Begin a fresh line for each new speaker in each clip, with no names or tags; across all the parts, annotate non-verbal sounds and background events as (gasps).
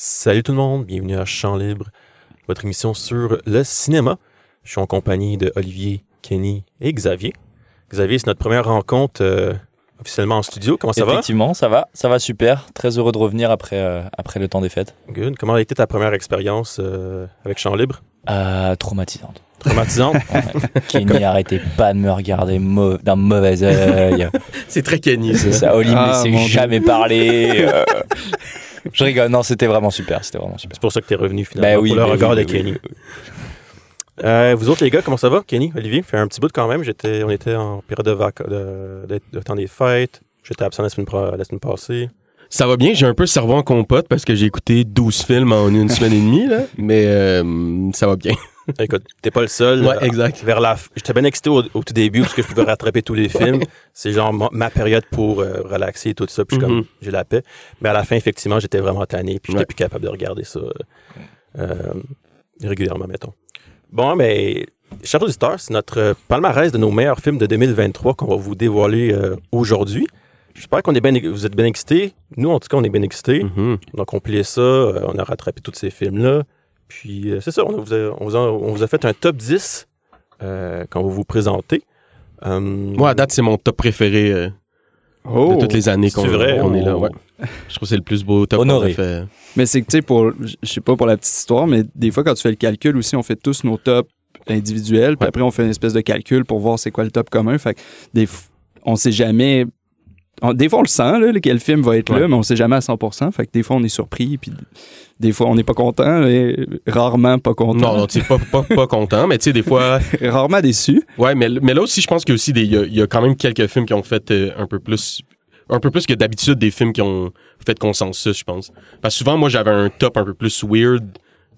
Salut tout le monde, bienvenue à Champ Libre, votre émission sur le cinéma. Je suis en compagnie de Olivier, Kenny et Xavier. Xavier, c'est notre première rencontre euh, officiellement en studio. Comment ça
Effectivement, ça va, ça va super. Très heureux de revenir après, euh, après le temps des fêtes.
Good. Comment a été ta première expérience euh, avec Champ Libre?
Euh, traumatisante.
Traumatisante? (laughs)
Kenny, arrêtez pas de me regarder d'un mauvais œil. (laughs)
c'est très Kenny,
C'est
ça.
ça, Oli me
Ah,
laissait
mon Dieu.
jamais parler. (laughs) Je rigole, non, c'était vraiment super, c'était vraiment super.
C'est pour ça que t'es revenu finalement,
Ben oui,
pour le
ben
regard
oui,
de
oui,
Kenny.
oui,
Euh, vous autres les gars, comment ça va? Kenny, Olivier, fait un petit bout quand même. J'étais, on était en période de, vac- de, de- de temps des fêtes. J'étais absent la semaine, la semaine passée.
Ça va bien, j'ai un peu le cerveau en compote parce que j'ai écouté 12 films en une semaine et demie, là. mais euh, ça va bien.
Écoute, t'es pas le seul.
Ouais,
Euh,
exact.
Vers la, j'étais bien excité au, au tout début parce que je pouvais rattraper tous les (laughs) films. C'est genre ma, ma période pour euh, relaxer et tout ça. Puis je suis comme,
Mhm.
j'ai la paix. Mais à la fin, effectivement, j'étais vraiment tanné. Puis j'étais
Ouais.
plus capable de regarder ça euh, régulièrement, mettons. Bon, mais chers auditeurs, c'est notre palmarès de nos meilleurs films de 2023 qu'on va vous dévoiler euh, aujourd'hui. J'espère qu'on est bien, vous êtes bien excités. Nous, en tout cas, on est bien excités.
Mhm.
On a compilé ça, euh, on a rattrapé tous ces films-là. Puis euh, c'est ça, on, vous a, on, vous a, on vous a fait un top 10 euh, qu'on va vous présenter. Euh,
Moi, à date, c'est mon top préféré euh,
Oh!
de toutes les années qu'on
C'est vrai?
qu'on est là. Ouais. Je trouve que c'est le plus beau top qu'on a fait.
Mais c'est que, tu sais, pour, je sais pas pour la petite histoire, mais des fois, quand tu fais le calcul aussi, on fait tous nos tops individuels, puis
Ouais.
après, on fait une espèce de calcul pour voir c'est quoi le top commun. Fait que des on sait jamais. On- des fois, on le sent, là, quel film va être
Ouais.
là, mais on sait jamais à 100%. Fait que des fois, on est surpris, puis des fois, on n'est pas content, mais rarement pas content.
Non, non, tu pas, pas, pas content, mais tu sais, des fois. (laughs)
rarement déçu.
Ouais, mais, mais là aussi, je pense qu'il y a aussi des. Il y a, il y a quand même quelques films qui ont fait euh, un peu plus. Un peu plus que d'habitude des films qui ont fait consensus, je pense. Parce que souvent, moi, j'avais un top un peu plus weird,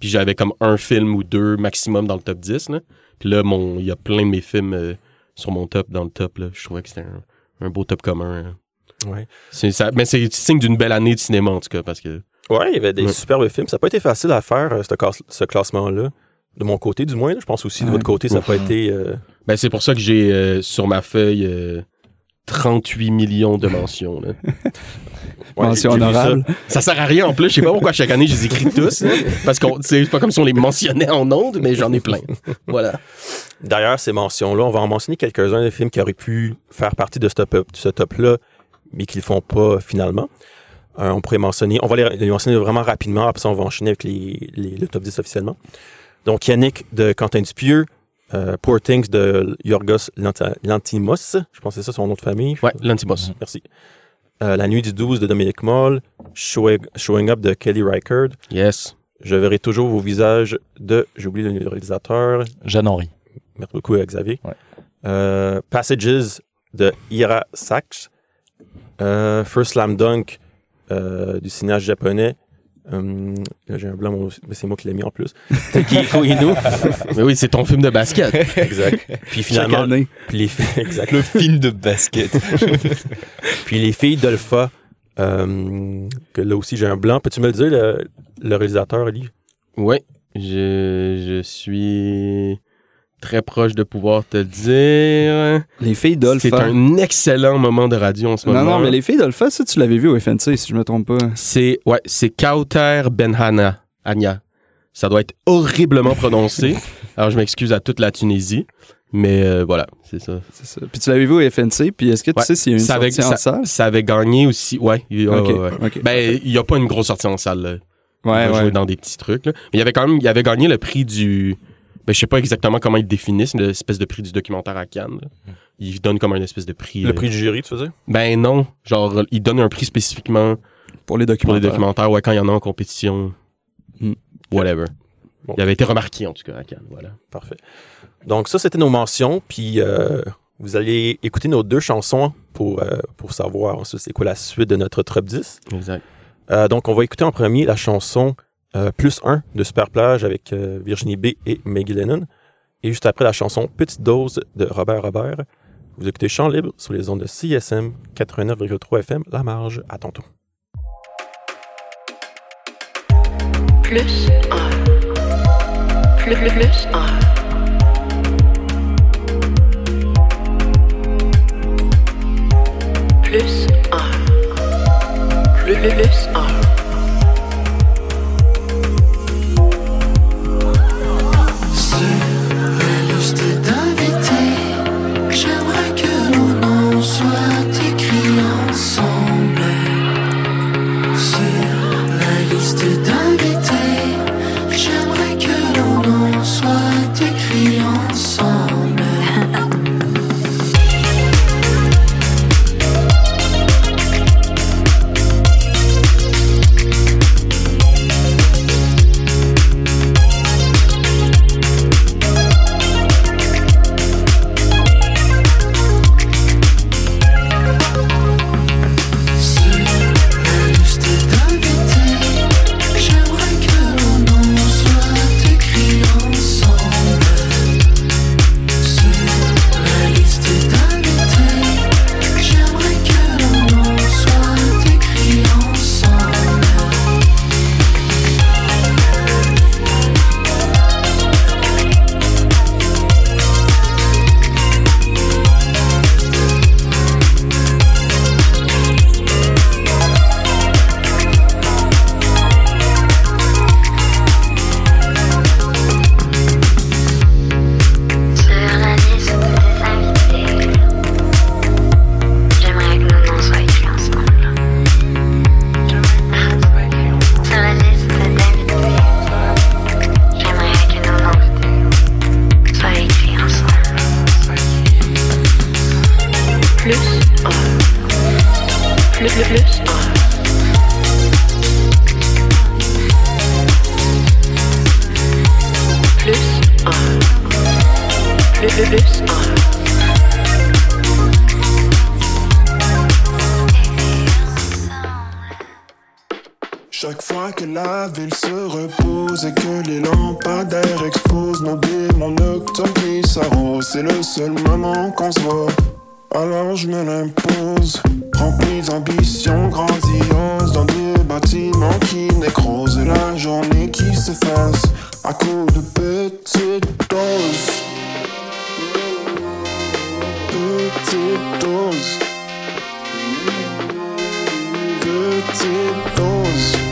puis j'avais comme un film ou deux maximum dans le top 10. Là. Puis là, il y a plein de mes films euh, sur mon top, dans le top. Là. Je trouvais que c'était un, un beau top commun. hein.
Ouais.
Ça, mais c'est signe d'une belle année de cinéma, en tout cas, parce que.
Ouais, il y avait des
Ouais.
superbes films. Ça n'a pas été facile à faire, euh, ce, classe- ce classement-là. De mon côté, du moins. là. Je pense aussi de votre côté, ça n'a pas été. euh,
Ben, c'est pour ça que j'ai euh, sur ma feuille euh, 38 millions de mentions. Là. (laughs)
ouais,
Mention
vu ça.
honorable.
Ça sert à rien en plus. Je sais pas pourquoi chaque année je les écris tous. là, parce que c'est pas comme si on les mentionnait en ondes, mais j'en ai plein. Voilà.
D'ailleurs, ces mentions-là, on va en mentionner quelques-uns des films qui auraient pu faire partie de ce top- de ce top-là, mais qui ne font pas finalement. Euh, on pourrait mentionner, on va les, les mentionner vraiment rapidement, après ça on va enchaîner avec les, les- le top 10 officiellement. Donc Yannick de Quentin Dupieux, euh, Poor Things de Yorgos Lanti- Lantimos, je pense que c'est ça son nom de famille.
Ouais, l'antiboss.
Merci. Euh, La nuit du 12 de Dominique Moll, Showing, Showing Up de Kelly Reichardt,
Yes.
Je verrai toujours vos visages de, j'ai oublié le réalisateur,
Jeanne-Henri.
Merci beaucoup, Xavier.
Ouais.
Euh, Passages de Ira Sachs. Euh, First Slam Dunk euh, du cinéaste japonais. Là, j'ai un blanc, mais c'est moi qui l'ai mis en plus. Takehiko Inu. (laughs)
Mais oui, c'est ton film de basket.
exact. Puis finalement,
année.
puis les, filles- (laughs) exact.
Le film de basket. (laughs)
Puis les filles d'Alpha. euh, que là aussi j'ai un blanc. Peux-tu me le dire, le, le réalisateur, Ali?
ouais. Je, je suis très proche de pouvoir te le dire.
Les filles
C'est
d'Olpha.
un excellent moment de radio en ce
Non,
moment.
non, mais les filles d'Olpha, ça, tu l'avais vu au FNC, si je me trompe pas.
C'est ouais, c'est Kauter Benhana, Anya. Ça doit être horriblement prononcé. (laughs) Alors je m'excuse à toute la Tunisie, mais euh, voilà, c'est ça.
C'est ça. Puis tu l'avais vu au FNC, puis est-ce que tu
Ouais.
sais s'il y a une
Ça avait-
sortie en salle?
Ça avait gagné aussi, ouais. ouais. Ben il y a pas une grosse sortie en salle. Là.
Ouais,
va jouer
ouais.
dans des petits trucs. Là. Mais il avait quand même, il avait gagné le prix du. Ben, je sais pas exactement comment ils définissent, l'espèce de prix du documentaire à Cannes. là. Il donne comme un espèce de prix.
Le
euh,
prix du jury, tu faisais?
Ben non, genre il donne un prix spécifiquement
Pour les
pour
documentaires.
les documentaires, ouais, quand il y en a en compétition.
Hmm.
Whatever.
Bon.
Il avait été remarqué en tout cas à Cannes, voilà.
Parfait. Donc, ça, c'était nos mentions. Puis, euh, vous allez écouter nos deux chansons pour, euh, pour savoir ensuite c'est quoi la suite de notre top 10.
Exact.
Euh, donc, on va écouter en premier la chanson euh, plus 1 de Superplage avec euh, Virginie B et Maggie Lennon. Et juste après la chanson Petite dose de Robert Robert, vous écoutez Chant libre sur les ondes de CSM 89,3 FM, La Marge à Tonton.
Plus 1. Plus, plus, plus 1. plus 1. Plus, plus, plus
1. C'est le seul moment qu'on se voit. Alors je me l'impose, rempli d'ambition grandiose, dans des bâtiments qui nécrosent et la journée qui s'efface à coups de petites doses. Petites doses. Petite dose.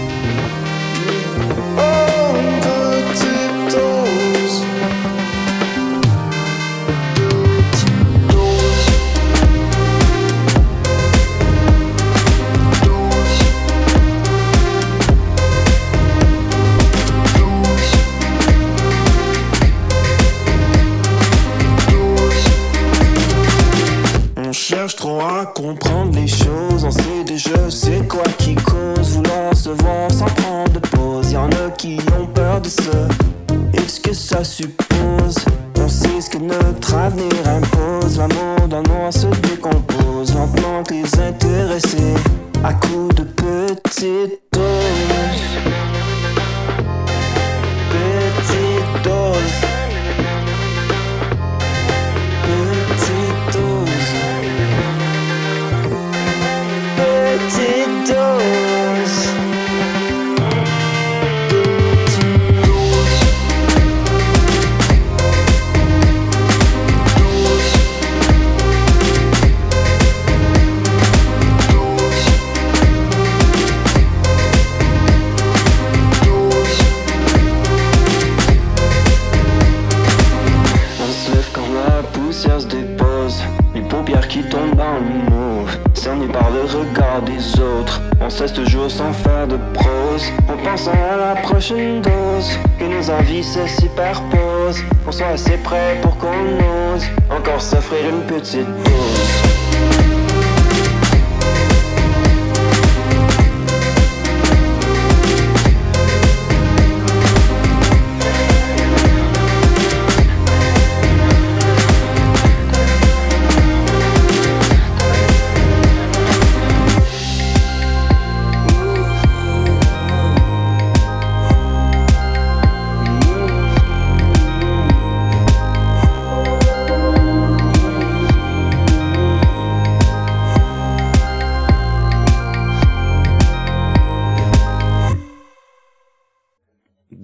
Les paupières qui tombent dans le mauve Cerné par le regard des autres. On cesse toujours sans faire de prose. En pensant à la prochaine dose. Que nos envies se superposent. On soit assez prêt pour qu'on ose Encore s'offrir une petite dose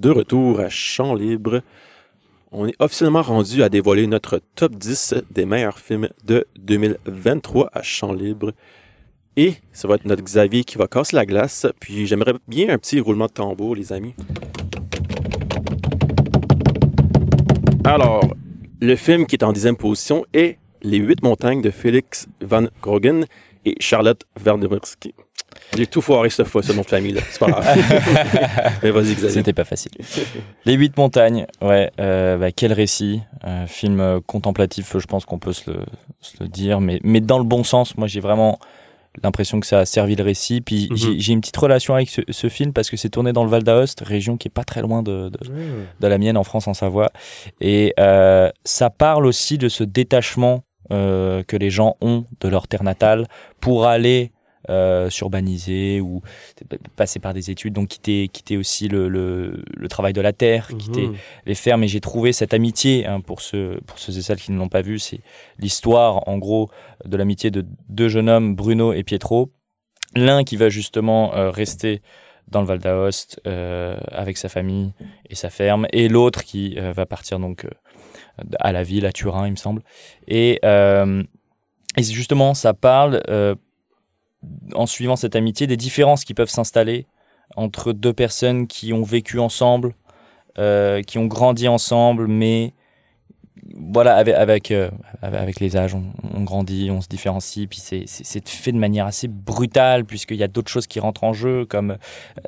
De retour à Champ Libre. On est officiellement rendu à dévoiler notre top 10 des meilleurs films de 2023 à Champ Libre. Et ça va être notre Xavier qui va casser la glace. Puis j'aimerais bien un petit roulement de tambour, les amis. Alors, le film qui est en dixième position est Les Huit Montagnes de Félix Van Grogen et Charlotte Vernemersky. J'ai tout foiré cette fois, ce nom de famille-là. C'est pas grave. (laughs) Mais vas-y, Xavier.
C'était pas facile. Les huit montagnes, ouais, euh, bah, quel récit, euh, film euh, contemplatif, je pense qu'on peut se le, se le dire, mais, mais dans le bon sens. Moi, j'ai vraiment l'impression que ça a servi le récit. Puis
Mhm.
j'ai- j'ai une petite relation avec ce, ce film parce que c'est tourné dans le Val d'Aoste, région qui est pas très loin de, de, de la mienne en France, en Savoie. Et euh, ça parle aussi de ce détachement euh, que les gens ont de leur terre natale pour aller euh, s'urbaniser ou passer par des études, donc quitter, quitter aussi le, le, le travail de la terre, quitter
Mhm.
les fermes. Et j'ai trouvé cette amitié, hein, pour, ceux, pour ceux et celles qui ne l'ont pas vu, c'est l'histoire, en gros, de l'amitié de deux jeunes hommes, Bruno et Pietro. L'un qui va justement euh, rester dans le Val d'Aoste euh, avec sa famille et sa ferme, et l'autre qui euh, va partir donc euh, à la ville, à Turin, il me semble. Et, et justement, ça parle, en suivant cette amitié, des différences qui peuvent s'installer entre deux personnes qui ont vécu ensemble, euh, qui ont grandi ensemble, mais voilà, avec, avec, euh, les âges, on, grandit, on se différencie, puis c'est- fait de manière assez brutale, puisqu'il y a d'autres choses qui rentrent en jeu, comme euh,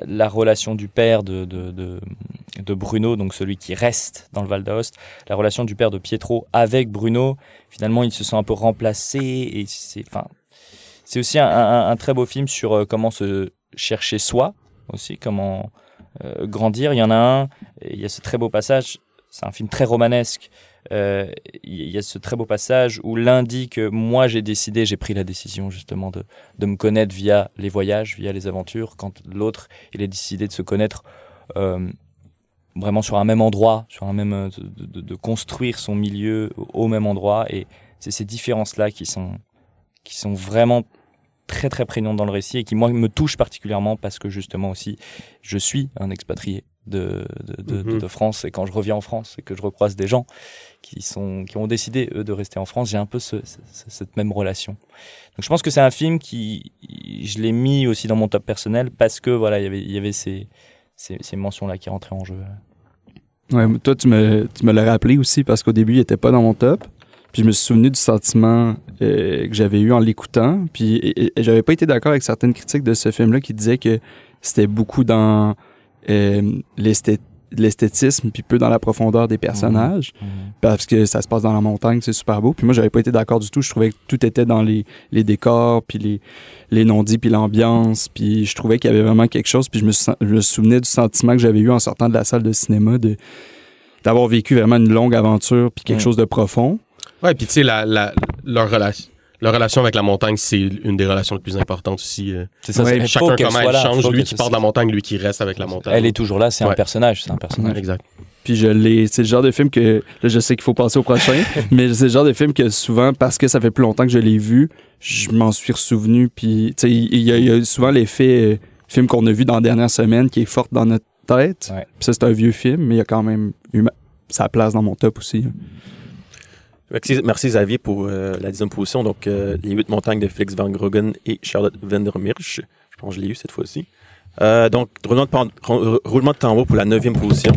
la relation du père de, de, de, Bruno, donc celui qui reste dans le Val d'Aoste, la relation du père de Pietro avec Bruno. Finalement, il se sent un peu remplacé, et c'est c'est aussi un, très beau film sur euh, comment se chercher soi, aussi, comment euh, grandir. Il y en a un, il y a ce très beau passage, c'est un film très romanesque, euh, il y a ce très beau passage où l'un dit que moi j'ai décidé, j'ai pris la décision justement de, de me connaître via les voyages, via les aventures, quand l'autre il a décidé de se connaître vraiment sur un même endroit, sur un même de, de- de construire son milieu au même endroit et c'est ces différences là qui sont qui sont vraiment très très prégnantes dans le récit et qui moi me touchent particulièrement parce que justement aussi je suis un expatrié de, de, de, de-
Mhm.
de France et quand je reviens en France et que je recroise des gens qui sont qui ont décidé eux de rester en France j'ai un peu ce- ce- ce- cette même relation donc je pense que c'est un film qui je l'ai mis aussi dans mon top personnel parce que voilà il y avait il y avait ces ces, ces mentions là qui rentraient en jeu
Ouais, mais toi, tu me, tu me l'as rappelé aussi parce qu'au début, il était pas dans mon top. Puis je me suis souvenu du sentiment euh, que j'avais eu en l'écoutant. Puis et- et- et j'avais pas été d'accord avec certaines critiques de ce film-là qui disaient que c'était beaucoup dans euh, l'esthé- l'esthétisme puis peu dans la profondeur des personnages parce que ça se passe dans la montagne, c'est super beau. Puis moi, j'avais pas été d'accord du tout. Je trouvais que tout était dans les, les décors, puis les, les non-dits, puis l'ambiance. Puis je trouvais qu'il y avait vraiment quelque chose. Puis je me, sou- je me souvenais du sentiment que j'avais eu en sortant de la salle de cinéma de d'avoir vécu vraiment une longue aventure puis quelque
Mm.
chose de profond.
Ouais, puis tu sais, la, la, leur, relation, leur relation avec la montagne, c'est une des relations les plus importantes aussi. euh.
c'est ça
Ouais,
Chacun comment elle
là,
change, lui qui part de la montagne, lui qui reste avec la montagne.
elle est toujours là c'est un personnage c'est un personnage
Exact.
Puis je l'ai. C'est le genre de film que. Là, je sais qu'il faut passer au prochain, (laughs) mais c'est le genre de film que souvent, parce que ça fait plus longtemps que je l'ai vu, je m'en suis ressouvenu. Puis, tu sais, il y, a- il y a souvent l'effet euh, film qu'on a vu dans la dernière semaine qui est fort dans notre tête.
Ouais.
Puis ça, c'est un vieux film, mais il y a quand même eu ma- sa place dans mon top aussi.
Merci, Xavier pour euh, la dixième position. Donc, euh, Les Huit Montagnes de Félix Van Groggen et Charlotte Vandermirch. Je pense que je l'ai eu cette fois-ci. Euh, donc, roulement de, pan- rou- roulement de tambour pour la neuvième position.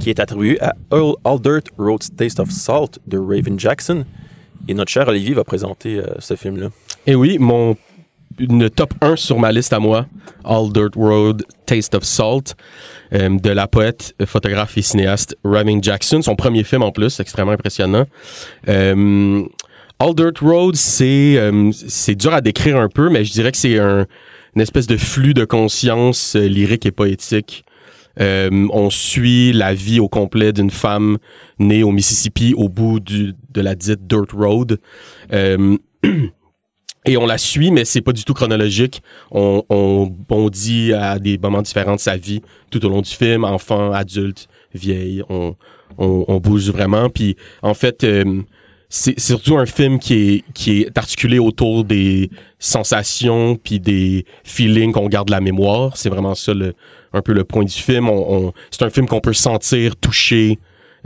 Qui est attribué à Earl Aldert Road's Taste of Salt de Raven Jackson. Et notre cher Olivier va présenter ce film-là.
Et oui, mon une top 1 sur ma liste à moi, All Dirt Road, Taste of Salt, euh, de la poète, photographe et cinéaste Raven Jackson. Son premier film en plus, extrêmement impressionnant. Euh, All Dirt Road, c'est euh, c'est dur à décrire un peu, mais je dirais que c'est un, une espèce de flux de conscience lyrique et poétique. On suit la vie au complet d'une femme née au Mississippi au bout de la dite Dirt Road. (clears throat) Et on la suit, mais c'est pas du tout chronologique. On, on bondit à des moments différents de sa vie tout au long du film, enfant, adulte, vieille. On, on, on bouge vraiment. Puis en fait, euh, c'est surtout un film qui est, qui est articulé autour des sensations puis des feelings qu'on garde de la mémoire. C'est vraiment ça le, un peu le point du film. On, on- c'est un film qu'on peut sentir, toucher.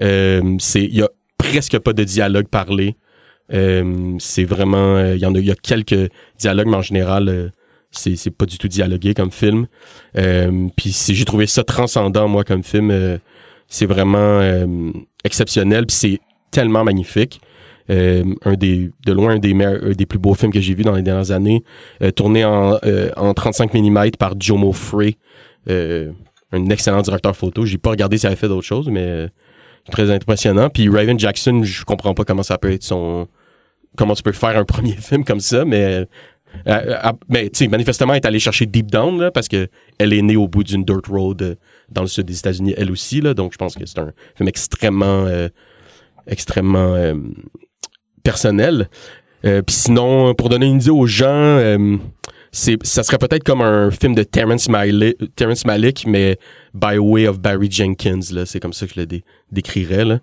Euh, c'est il y a presque pas de dialogue parlé. Euh, c'est vraiment euh, il y en a il y a quelques dialogues mais en général euh, c'est c'est pas du tout dialogué comme film. Euh, puis j'ai trouvé ça transcendant moi comme film. Euh, c'est vraiment euh, exceptionnel puis c'est tellement magnifique. Un des de loin un des meilleurs, un des plus beaux films que j'ai vu dans les dernières années tourné en, en 35 mm par Jomo Frey un excellent directeur photo j'ai pas regardé s'il avait fait d'autres choses mais très impressionnant puis Raven Jackson je comprends pas comment ça peut être son comment tu peux faire un (laughs) premier film comme ça mais euh, euh, mais tu sais manifestement elle est allée chercher deep down là, parce que elle est née au bout d'une dirt road euh, dans le sud des États-Unis elle aussi là donc je pense que c'est un film extrêmement euh, extrêmement personnel. Puis sinon, pour donner une idée aux gens, c'est, ça serait peut-être comme un film de Terrence Malick, Terrence Malick mais by way of Barry Jenkins. Là, c'est comme ça que je le dé- décrirais. Là.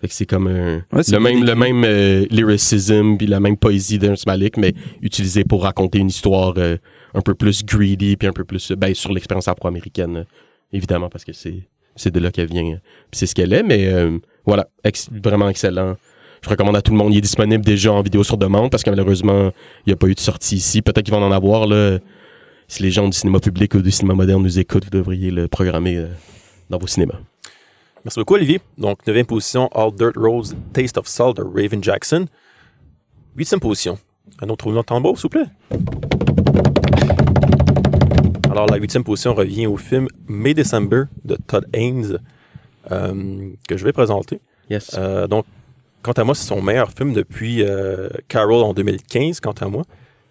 Fait que c'est comme un,
Ouais,
le, même, le même euh, lyricism puis la même poésie de Terrence Malick, mais utilisé pour raconter une histoire euh, un peu plus greedy puis un peu plus ben, sur l'expérience afro-américaine, euh, évidemment, parce que c'est, c'est de là qu'elle vient. euh, puis c'est ce qu'elle est, mais euh, voilà, ex- vraiment excellent. Je recommande à tout le monde. Il est disponible déjà en vidéo sur demande parce que malheureusement, il n'y a pas eu de sortie ici. Peut-être qu'ils vont en avoir. Là. Si les gens du cinéma public ou du cinéma moderne nous écoutent, vous devriez le programmer euh, dans vos cinémas.
Merci beaucoup, Olivier. Donc, neuvième position, All Dirt Roads, Taste of Salt de Raven Jackson. Huitième position. Un autre roulement de tambour, s'il vous plaît. Alors, la huitième position revient au film May December de Todd Haynes, euh, que je vais présenter.
Yes.
Euh, donc, quant à moi, c'est son meilleur film depuis euh, Carol en 2015, quant à moi,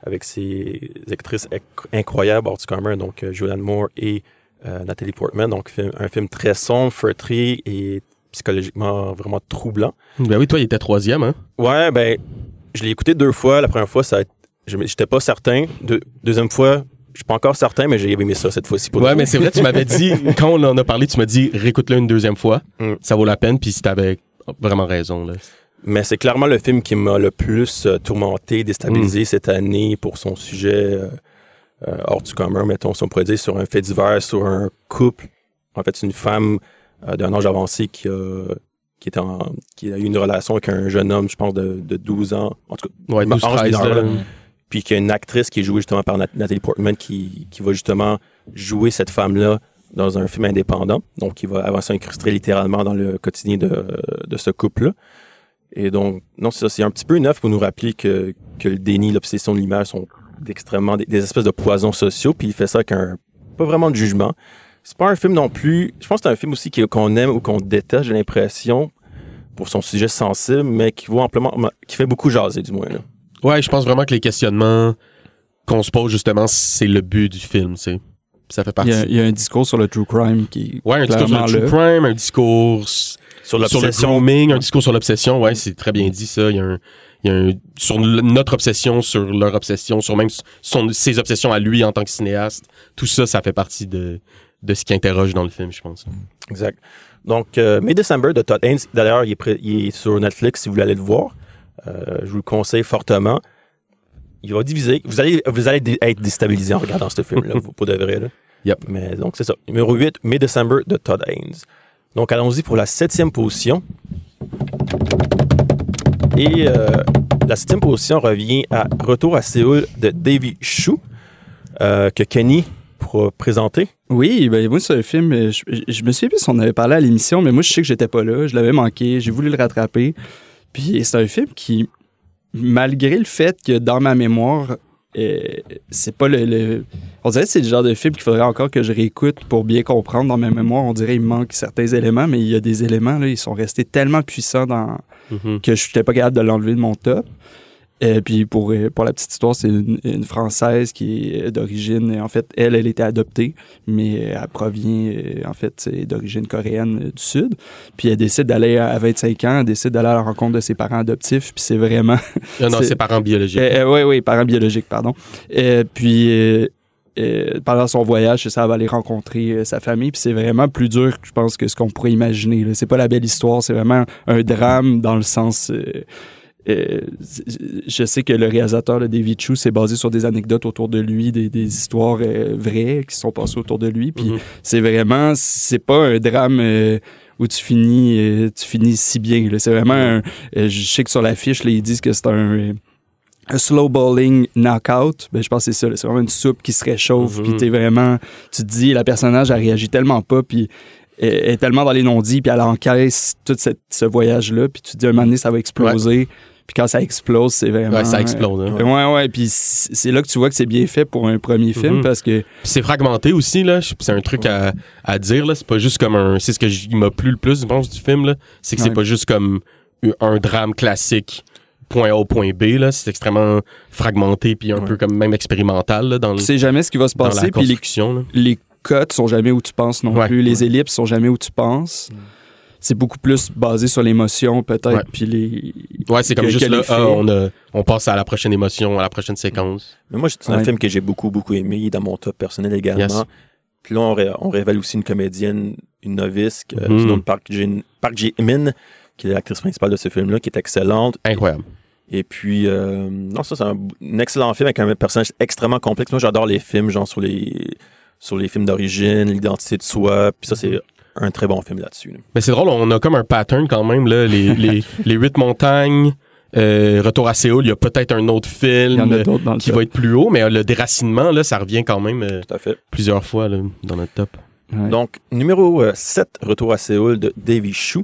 avec ses actrices inc- incroyables hors du commun, donc euh, Julianne Moore et euh, Nathalie Portman. Donc, film- un film très sombre, feutré et psychologiquement vraiment troublant.
Ben oui, toi, il était troisième, hein?
Ouais, ben, je l'ai écouté deux fois. La première fois, ça, j'étais pas certain. Deux- deuxième fois, je suis pas encore certain, mais j'ai aimé ça cette fois-ci. pour
Ouais, mais c'est vrai, tu m'avais dit, (laughs) quand on en a parlé, tu m'as dit, réécoute-le une deuxième fois.
Mm.
Ça vaut la peine, puis si t'avais vraiment raison, là.
Mais c'est clairement le film qui m'a le plus euh, tourmenté,
Mm.
déstabilisé cette année pour son sujet euh, euh, hors du commun, mettons, si on pourrait dire, sur un fait divers, sur un couple. En fait, c'est une femme euh, d'un âge avancé qui a, qui, était en- qui a eu une relation avec un jeune homme, je pense, de, de 12 ans. En tout cas,
Ouais,
Ma-
12,
ange
13,
mineur,
là.
là. puis qu'il y a une actrice qui est jouée justement par Nat- Nathalie Portman qui, qui va justement jouer cette femme-là dans un film indépendant. Donc, qui va avancer incrusté littéralement dans le quotidien de, de ce couple-là. Et donc, non, c'est ça, c'est un petit peu neuf pour nous rappeler que, que le déni, l'obsession de l'image sont extrêmement des, espèces de poisons sociaux, puis il fait ça avec un pas vraiment de jugement. C'est pas un film non plus. Je pense que c'est un film aussi qu'on aime ou qu'on déteste, j'ai l'impression, pour son sujet sensible, mais qui vaut amplement, qui fait beaucoup jaser du moins. Là.
Ouais, je pense vraiment que les questionnements qu'on se pose, justement, c'est le but du film, tu sais. Ça fait
Il
partie.
y, a, il y a un discours sur le true crime qui
Ouais, un discours sur le true crime, un discours
Sur
sur le
l'obsession.
grooming, un discours sur l'obsession. Ouais, c'est très bien dit ça. Il y a un, il y a un sur le- notre obsession, sur leur obsession, sur même son, ses obsessions à lui en tant que cinéaste. Tout ça, ça fait partie de, de ce qui interroge dans le film, je pense.
Exact. Donc, euh, May December de Todd Haynes, d'ailleurs, il, est prêt- il est sur Netflix si vous voulez aller le voir. Euh, je vous le conseille fortement. Il va diviser. Vous allez, vous allez dé- être déstabilisé en regardant ce film-là, vous- (laughs) pour de vrai. Là.
Yep.
Mais donc, c'est ça. Numéro 8, May December de Todd Haynes. Donc, allons-y pour la septième position. Et euh, la septième position revient à Retour à Séoul de Davy Chou, euh, que Kenny pourra présenter.
Oui, ben moi, c'est un film. euh, je me souviens plus si on avait parlé à l'émission, mais moi, je sais que j'étais pas là. Je l'avais manqué. J'ai voulu le rattraper. Puis c'est un film qui, malgré le fait que dans ma mémoire, euh, c'est pas le, le- On dirait que c'est le genre de film qu'il faudrait encore que je réécoute pour bien comprendre. Dans ma mémoire, on dirait qu'il manque certains éléments, mais il y a des éléments, là, ils sont restés tellement puissants dans,
Mhm.
que je n'étais pas capable de l'enlever de mon top. Et puis pour, euh, pour la petite histoire, c'est une, une Française qui est d'origine, en fait, elle, elle était adoptée, mais elle provient, euh, en fait, d'origine coréenne euh, du Sud. Puis elle décide d'aller à à 25 ans, elle décide d'aller à la rencontre de ses parents adoptifs, puis c'est vraiment...
Non, (laughs) non,
C'est-
c'est parents biologiques.
oui, oui, parents biologiques, pardon. Et puis, euh, euh, pendant son voyage, c'est ça, elle va aller rencontrer euh, sa famille. Puis c'est vraiment plus dur, je pense, que ce qu'on pourrait imaginer. C'est pas la belle histoire, c'est vraiment un drame dans le sens. euh, euh, je sais que le réalisateur, le David Chu, s'est basé sur des anecdotes autour de lui, des, des histoires euh, vraies qui sont passées autour de lui. Puis
Mhm.
c'est vraiment, c'est pas un drame euh, où tu finis, tu finis si bien. C'est vraiment un, euh, je sais que sur l'affiche, ils disent que c'est un, un slow bowling knockout. Ben, je pense que c'est ça. C'est vraiment une soupe qui se réchauffe.
Mhm.
Puis t'es vraiment, tu te dis, la personnage, elle réagit tellement pas. Puis elle est tellement dans les non-dits. Puis elle encaisse tout cette- ce voyage-là. Puis tu te dis, un moment donné, ça va exploser. Puis quand ça explose, c'est vraiment.
Ouais, ça explose. hein.
euh, ouais, ouais. Puis c'est là que tu vois que c'est bien fait pour un premier film
Mhm.
parce que.
Puis c'est fragmenté aussi, là. C'est un truc à, à dire, là. C'est pas juste comme un. C'est ce que m'a plu le plus, je pense, du film, là. C'est que c'est
Ouais.
pas juste comme un drame classique, point A, point B, là. C'est extrêmement fragmenté, puis un
Ouais.
peu comme même expérimental, là, dans, le-
Tu sais jamais ce qui va se
dans
passer. Puis les les cotes sont jamais où tu penses non
Ouais.
plus. Les ellipses sont jamais où tu penses. C'est beaucoup plus basé sur l'émotion, peut-être.
Ouais.
Puis les.
Ouais, c'est comme
que-
juste
que
là, ah, on, a, on passe à la prochaine émotion, à la prochaine séquence.
Mais moi, c'est un
Ouais.
film que j'ai beaucoup, beaucoup aimé. Dans mon top personnel également.
Yes.
Puis là, on, ré- on révèle aussi une comédienne, une novice,
Mhm.
du nom de Park Jin- Park Ji-min, qui est l'actrice principale de ce film-là, qui est excellente.
Incroyable.
Et puis, euh, non, ça, c'est un, un excellent film avec un personnage extrêmement complexe. Moi, j'adore les films, genre sur les, sur les films d'origine, l'identité de soi. Puis ça, c'est un très bon film là-dessus. là.
Mais c'est drôle, on a comme un pattern quand même, là. Les, (laughs) les, les huit montagnes, euh, Retour à Séoul, il y a peut-être un autre film euh,
dans
qui
top.
va être plus haut, mais euh, le déracinement, là, ça revient quand même euh,
Tout à fait.
plusieurs fois là, dans notre top.
Ouais.
Donc, numéro euh, 7, Retour à Séoul de Davy Chou.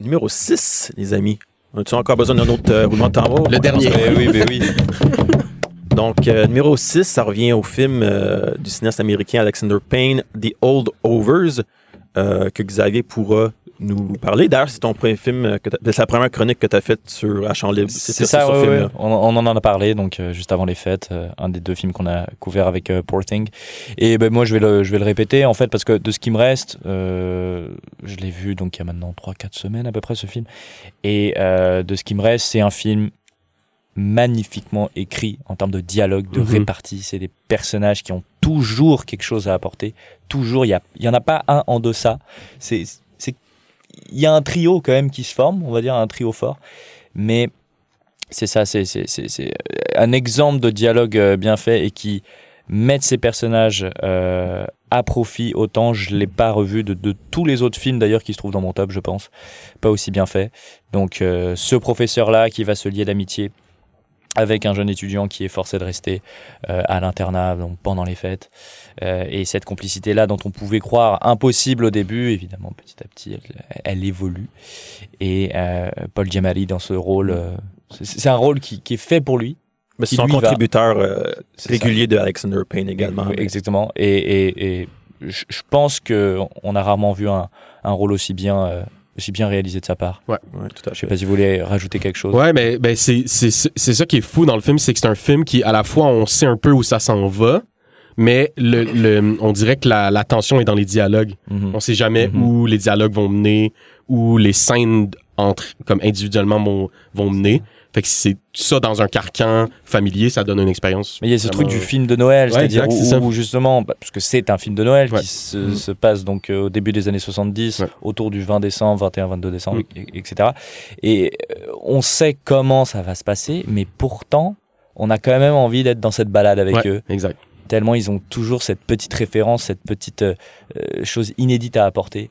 Numéro 6, les amis. As-tu encore besoin d'un autre euh, roulement de tambour?
Le dernier.
Ben oui, ben oui. (laughs)
Donc, euh, numéro 6, ça revient au film euh, du cinéaste américain Alexander Payne, The Old Overs, euh, que Xavier pourra nous parler. D'ailleurs, c'est ton premier film, euh, c'est la première chronique que tu as faite sur À Champ Libre.
C'est ça,
ce
ouais. On, on en a parlé donc euh, juste avant les fêtes, euh, un des deux films qu'on a couvert avec euh, Poor Thing. Et ben moi je vais le je vais le répéter en fait parce que de ce qui me reste, euh, je l'ai vu donc il y a maintenant 3-4 semaines à peu près ce film. Et euh, de ce qui me reste, c'est un film magnifiquement écrit en termes de dialogue, de
Mhm.
répartie. C'est des personnages qui ont toujours quelque chose à apporter. Toujours, il y y en a pas un en deçà. C'est il y a un trio quand même qui se forme, on va dire un trio fort. Mais c'est ça, c'est c'est un exemple de dialogue euh, bien fait et qui mettent ces personnages euh, à profit. Autant je l'ai pas revu de, de tous les autres films d'ailleurs qui se trouvent dans mon top, je pense, pas aussi bien fait. Donc euh, ce professeur-là qui va se lier d'amitié avec un jeune étudiant qui est forcé de rester euh, à l'internat donc pendant les fêtes. Euh, et cette complicité là dont on pouvait croire impossible au début évidemment petit à petit elle, elle évolue. Et euh, Paul Giamatti dans ce rôle c'est un rôle qui, qui est fait pour lui.
Mais c'est un contributeur régulier de Alexander Payne également.
Oui, exactement. Et, et, et je pense que on a rarement vu un, un rôle aussi bien, aussi bien réalisé de sa part.
Ouais, tout à
Je sais
fait.
pas si vous voulez rajouter quelque chose.
Ouais, mais ben, c'est c'est c'est ça qui est fou dans le film, c'est que c'est un film qui à la fois on sait un peu où ça s'en va, mais le, le on dirait que la, la tension est dans les dialogues.
Mhm.
On sait jamais
Mhm.
où les dialogues vont mener, où les scènes entre comme individuellement vont, vont mener. Fait que c'est ça dans un carcan familier, ça donne une expérience.
Mais il y a ce truc du film de Noël,
Ouais,
c'est-à-dire où, justement, bah, parce que c'est un film de Noël
Ouais.
qui se, se passe donc euh, au début des années 70,
Ouais.
autour du 20 décembre, 21, 22 décembre, et- etc. Et euh, on sait comment ça va se passer, mais pourtant, on a quand même envie d'être dans cette balade avec eux.
Exact.
tellement ils ont toujours cette petite référence, cette petite euh, euh, chose inédite à apporter.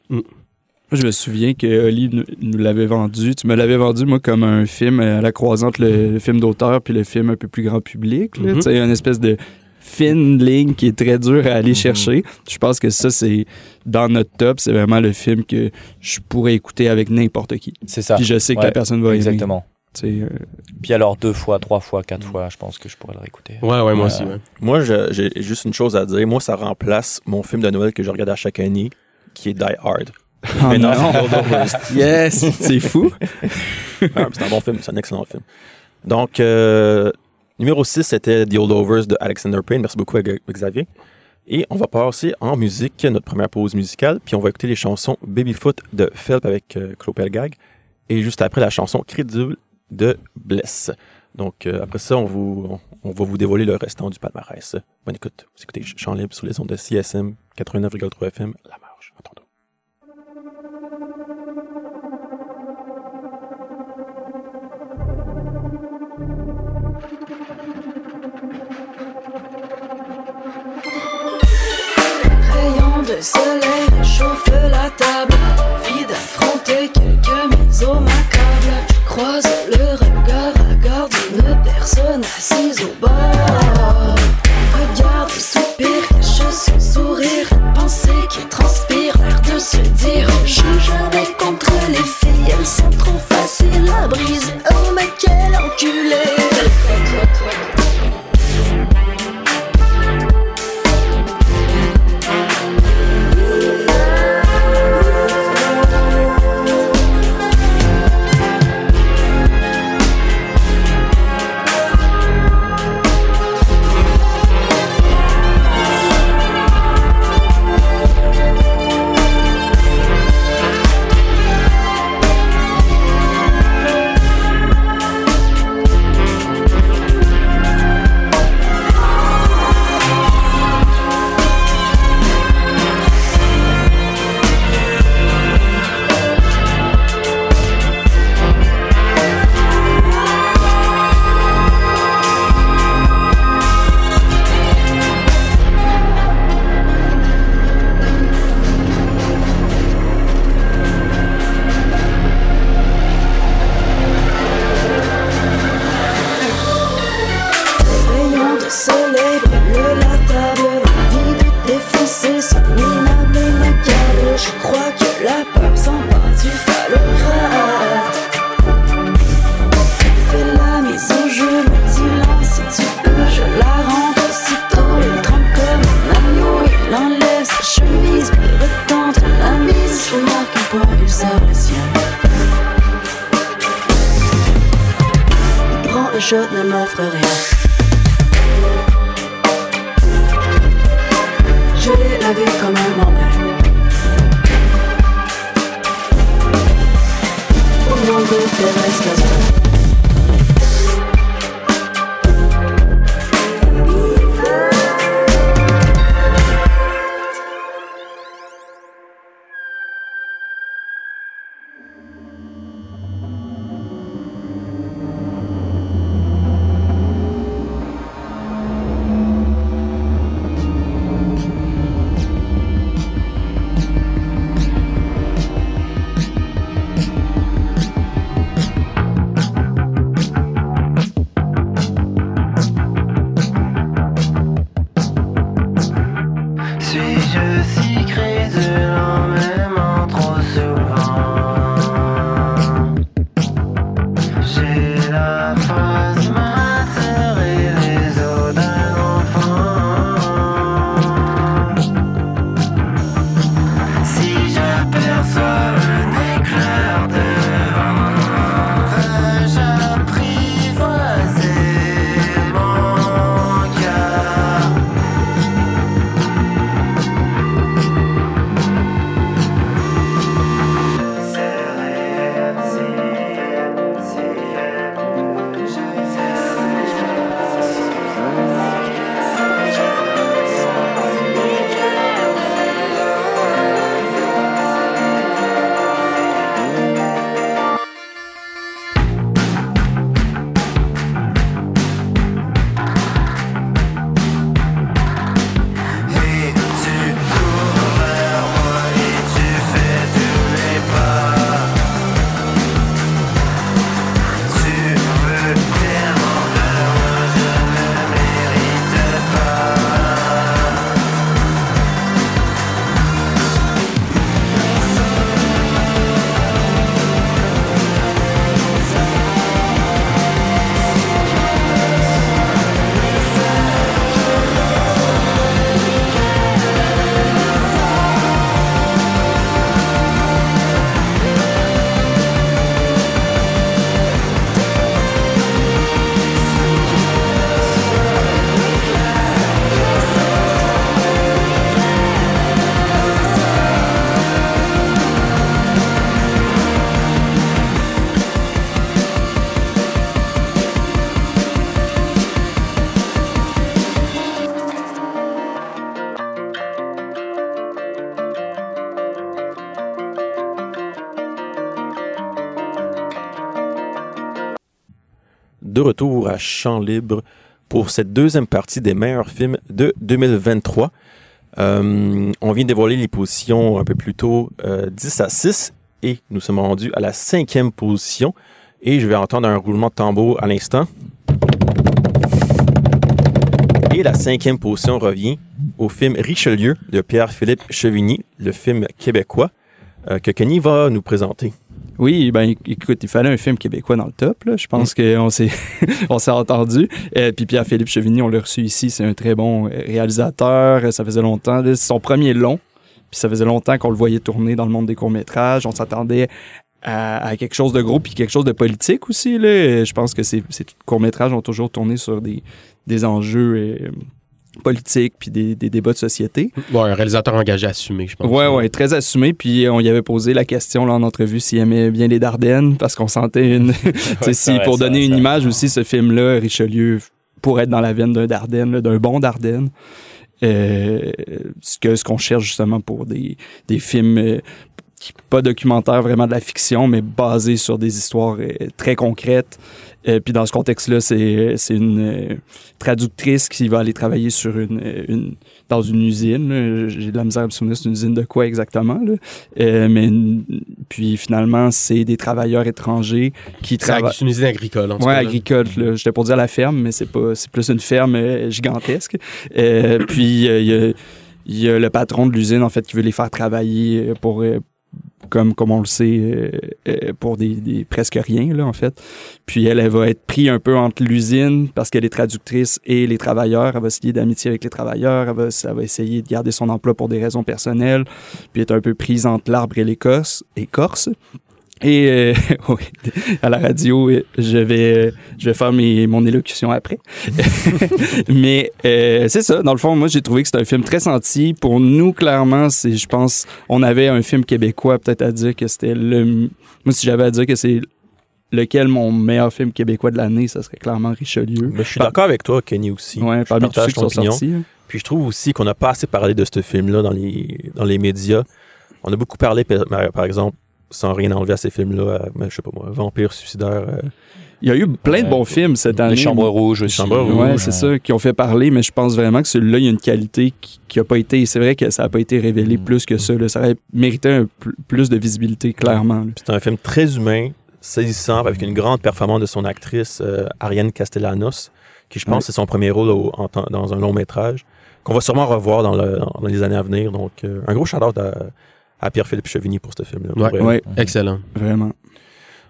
Moi, je me souviens que Oli nous, l'avait vendu. Tu me l'avais vendu, moi, comme un film à la croisée entre le, le film d'auteur puis le film un peu plus grand public. là.
Mhm.
Tu sais, une espèce de fine ligne qui est très dure à aller
Mhm.
chercher. Je pense que ça, c'est dans notre top. C'est vraiment le film que je pourrais écouter avec n'importe qui.
C'est ça.
Puis je sais que
Ouais,
la personne va aimer.
Exactement.
Tu sais, euh,
Puis alors deux fois, trois fois, quatre fois, je pense que je pourrais le réécouter.
Ouais, ouais, moi
Euh,
aussi. Ouais.
Moi, j'ai juste une chose à dire. Moi, ça remplace mon film de Noël que je regarde à chaque année, qui est Die Hard.
Oh
Mais non,
non.
c'est
yes, c'est fou.
Ah, c'est un bon film, c'est un excellent film. Donc, euh, numéro 6, c'était The Holdovers de Alexander Payne. Merci beaucoup, Xavier. Et on va passer en musique, notre première pause musicale, puis on va écouter les chansons Babyfoot de Phelps avec euh, Claude Pelgag, et juste après la chanson Crédule de Bless. Donc, euh, après ça, on, vous, on, on va vous dévoiler le restant du palmarès. Bonne écoute. Vous écoutez Chant libre sur les ondes de CSM 89,3 FM, La
De soleil chauffe la table. Vie d'affronter quelques mises au
chaude ne m'offre rien. Je l'ai la comme un emblème. Au nom de Thérèse Casper.
De
retour à Champ Libre pour cette deuxième partie des meilleurs films de 2023. Euh, on vient de dévoiler les positions un peu plus tôt, euh, 10 à 6, et nous sommes rendus à la cinquième position. Et je vais entendre un roulement de tambour à l'instant. Et la cinquième position revient au film Richelieu de Pierre-Philippe Chevigny, le film québécois euh, que Kenny va nous présenter.
Oui, ben écoute, il fallait un film québécois dans le top. Là. Je pense qu'on s'est (laughs) on s'est entendu. Euh, puis Pierre-Philippe Chevigny, on l'a reçu ici. C'est un très bon euh, réalisateur. Ça faisait longtemps. C'est son premier long. Puis ça faisait longtemps qu'on le voyait tourner dans le monde des courts-métrages. On s'attendait à, à quelque chose de gros puis quelque chose de politique aussi. Là. Je pense que ces, ces courts-métrages ont toujours tourné sur des, des enjeux euh, politiques puis des, des débats de société.
Bon, un réalisateur engagé assumé, je pense.
Ouais, ouais, très assumé. Puis on y avait posé la question là, en entrevue s'il aimait bien les Dardennes, parce qu'on sentait une. (laughs) si,
vrai,
pour
ça,
donner une
ça.
image aussi, ce film-là, Richelieu, pourrait être dans la veine d'un Dardenne, d'un bon Dardenne. Euh, ce que ce qu'on cherche justement pour des, des films euh, pas documentaires vraiment de la fiction mais basés sur des histoires euh, très concrètes Euh, puis dans ce contexte-là c'est c'est une euh, traductrice qui va aller travailler sur une, une dans une usine j'ai de la misère à me souvenir c'est une usine de quoi exactement là. Euh, mais puis finalement c'est des travailleurs étrangers qui travaillent
c'est une usine agricole, en tout
Ouais,
cas, là.
agricole. là. J'étais pour dire la ferme, mais c'est pas. C'est plus une ferme gigantesque. Puis il y, a, il y a le patron de l'usine en fait qui veut les faire travailler pour comme comme on le sait euh, euh, pour des, presque rien là en fait. Puis elle, va être prise un peu entre l'usine parce qu'elle est traductrice et les travailleurs. Elle va se lier d'amitié avec les travailleurs. Elle va, elle va essayer de garder son emploi pour des raisons personnelles. Puis elle est un peu prise entre l'arbre et l'écorce. Écorce. Et euh, (laughs) oui, à la radio, euh, je vais, je vais faire mes, mon élocution après. (laughs) Mais euh, c'est ça. Dans le fond, moi, j'ai trouvé que c'est un film très senti. Pour nous, clairement, c'est, je pense, on avait un film québécois peut-être à dire que c'était le. Moi, si j'avais à dire que c'est lequel mon meilleur film québécois de l'année, ça serait clairement Richelieu.
Mais je suis
Par-
d'accord avec toi, Kenny, aussi.
Ouais,
Je
parmi tous ceux qui sont sortis. hein.
Puis je trouve aussi qu'on n'a pas assez parlé de ce film-là dans les, dans les médias. On a beaucoup parlé, par par exemple, sans rien enlever à ces films-là, euh, je sais pas moi, Vampire suicidaire. euh,
Il y a eu plein de
Ouais.
bons films cette année.
Les Chambres Rouges aussi.
Chambres
Ouais,
Rouge,
c'est ça, qui ont fait parler, mais je pense vraiment que celui-là, il y a une qualité qui, qui a pas été. C'est vrai que ça a pas été révélé
Mm.
plus que ça. là. Ça aurait mérité un plus de visibilité, clairement.
C'est un film très humain, saisissant, avec une grande performance de son actrice, euh, Ariane Castellanos, qui je pense
Ouais.
c'est son premier rôle au- en temps- dans un long métrage, qu'on va sûrement revoir dans, le- dans les années à venir. Donc, euh, un gros shout-out à, à Pierre-Philippe Chevigny pour ce film-là.
Ouais.
Ouais,
Excellent.
vraiment.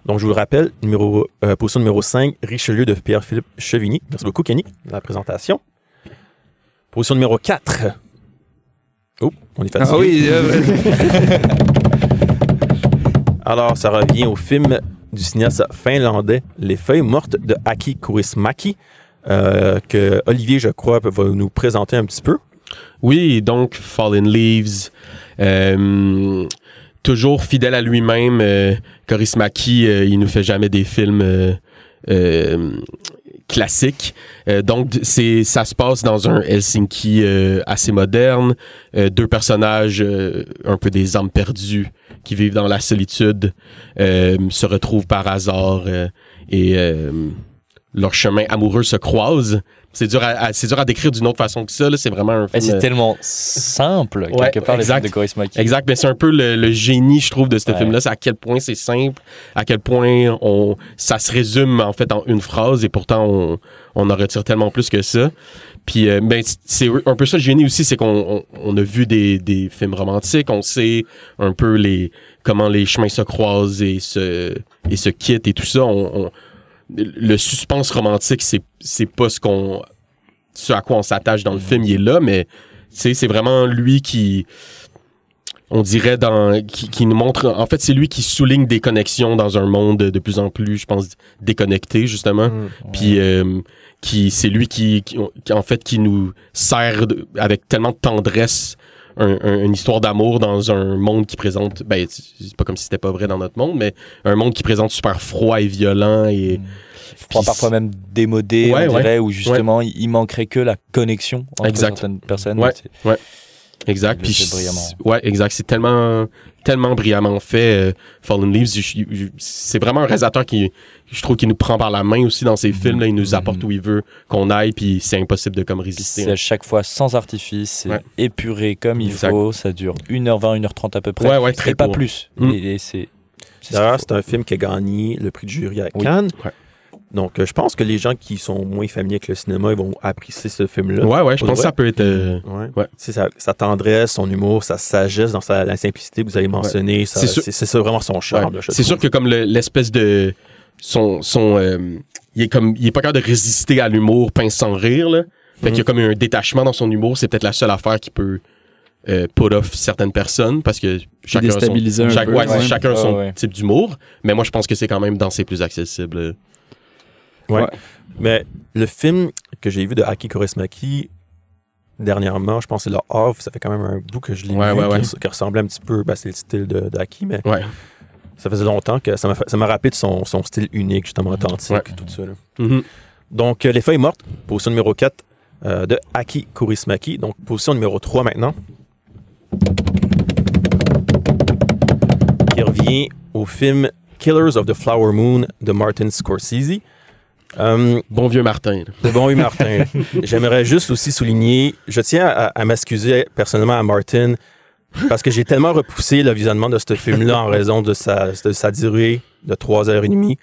Donc, je vous le rappelle, numéro, euh, position numéro 5, Richelieu de Pierre-Philippe Chevigny. Merci beaucoup, Kenny, de la présentation. Position numéro 4. Oh, on est fatigué.
Ah oui, euh, (laughs)
Alors, ça revient au film du cinéaste finlandais Les Feuilles mortes de Aki Kaurismäki, euh, que Olivier, je crois, va nous présenter un petit peu.
Oui, donc Fallen Leaves, euh, toujours fidèle à lui-même, euh, Kaurismäki, euh, il nous fait jamais des films euh, euh, classiques. Donc c'est ça se passe dans un Helsinki assez moderne, deux personnages un peu des âmes perdues qui vivent dans la solitude se retrouvent par hasard et euh, leur chemin amoureux se croise. C'est dur à, à- c'est dur à décrire d'une autre façon que ça. là. C'est vraiment un
Mais
film.
c'est tellement simple,
Ouais,
quelque part, les
exact.
films de.
Exact, mais c'est un peu le, le génie, je trouve, de ce
Ouais.
film-là. C'est à quel point c'est simple, à quel point on, ça se résume en fait en une phrase et pourtant on, on en retire tellement plus que ça. Puis, euh, ben, c'est un peu ça le génie aussi, c'est qu'on on, on a vu des, des films romantiques, on sait un peu les comment les chemins se croisent et se, et se quittent et tout ça. On, on- le suspense romantique, c'est c'est pas ce qu'on ce à quoi on s'attache dans le film, il est là, mais tu sais, c'est vraiment lui qui on dirait dans qui, qui nous montre en fait c'est lui qui souligne des connexions dans un monde de plus en plus je pense déconnecté justement. Puis euh, qui c'est lui qui, qui, en fait qui nous sert avec tellement de tendresse un- un- une histoire d'amour dans un monde qui présente ben c'est pas comme si c'était pas vrai dans notre monde mais un monde qui présente super froid et violent et Puis
parfois même démodé,
Ouais,
on
ouais.
dirait, où justement il il manquerait que la connexion entre
Exact.
certaines personnes.
Ouais. Exact. Puis. Ouais, exact. C'est tellement, tellement brillamment fait. euh, Fallen Leaves, c'est vraiment un réalisateur qui, je trouve, qui nous prend par la main aussi dans ses films. Là, il nous apporte où il veut qu'on aille, puis c'est impossible de comme résister.
C'est à chaque fois sans artifice, c'est
Ouais.
épuré comme il
Exact.
faut, ça dure 1h20, 1h30 à peu près.
Ouais, ouais, très
et pas plus.
Mm.
Et, et c'est. c'est ce
D'ailleurs, c'est un film qui a gagné le prix du jury à
Oui.
Cannes.
Ouais.
Donc, euh, je pense que les gens qui sont moins familiers avec le cinéma, ils vont apprécier ce film-là.
Ouais, ouais, je pense que ça peut être. euh,
Ouais.
Ouais.
Tu sais, sa, sa tendresse, son humour, sa sagesse dans sa, la simplicité que vous avez mentionné, ça-
C'est sûr-
c'est c'est ça vraiment son charme.
ouais.
là, je
C'est sûr que comme le- l'espèce de son son euh, il est comme il est pas capable de résister à l'humour pince sans rire là. Fait qu'il y a comme un détachement dans son humour, c'est peut-être la seule affaire qui peut euh, put off certaines personnes parce que chacun son, chaque- ouais, chacun a son
ouais.
type d'humour, mais moi je pense que c'est quand même dans ses plus accessibles.
Ouais.
Ouais.
Mais le film que j'ai vu de Aki Kaurismäki dernièrement, je pense que c'est le Off, ça fait quand même un bout que je l'ai
Ouais,
vu,
ouais,
qui, ressemblait un petit peu, ben, c'est le style de, de Aki, mais ça faisait longtemps que ça m'a fait- ça m'a rappelé de son, son style unique, justement authentique,
Ouais.
tout ça. là.
Mhm.
Donc, euh, Les Feuilles mortes, position numéro 4 euh, de Aki Kaurismäki. Donc, position numéro 3 maintenant. Qui revient au film Killers of the Flower Moon de Martin Scorsese. Euh,
Bon vieux Martin.
de (laughs) bon oui, Martin. J'aimerais juste aussi souligner, je tiens à, à m'excuser personnellement à Martin parce que j'ai tellement repoussé le visionnement de ce film-là en raison de sa, de sa durée de 3h30.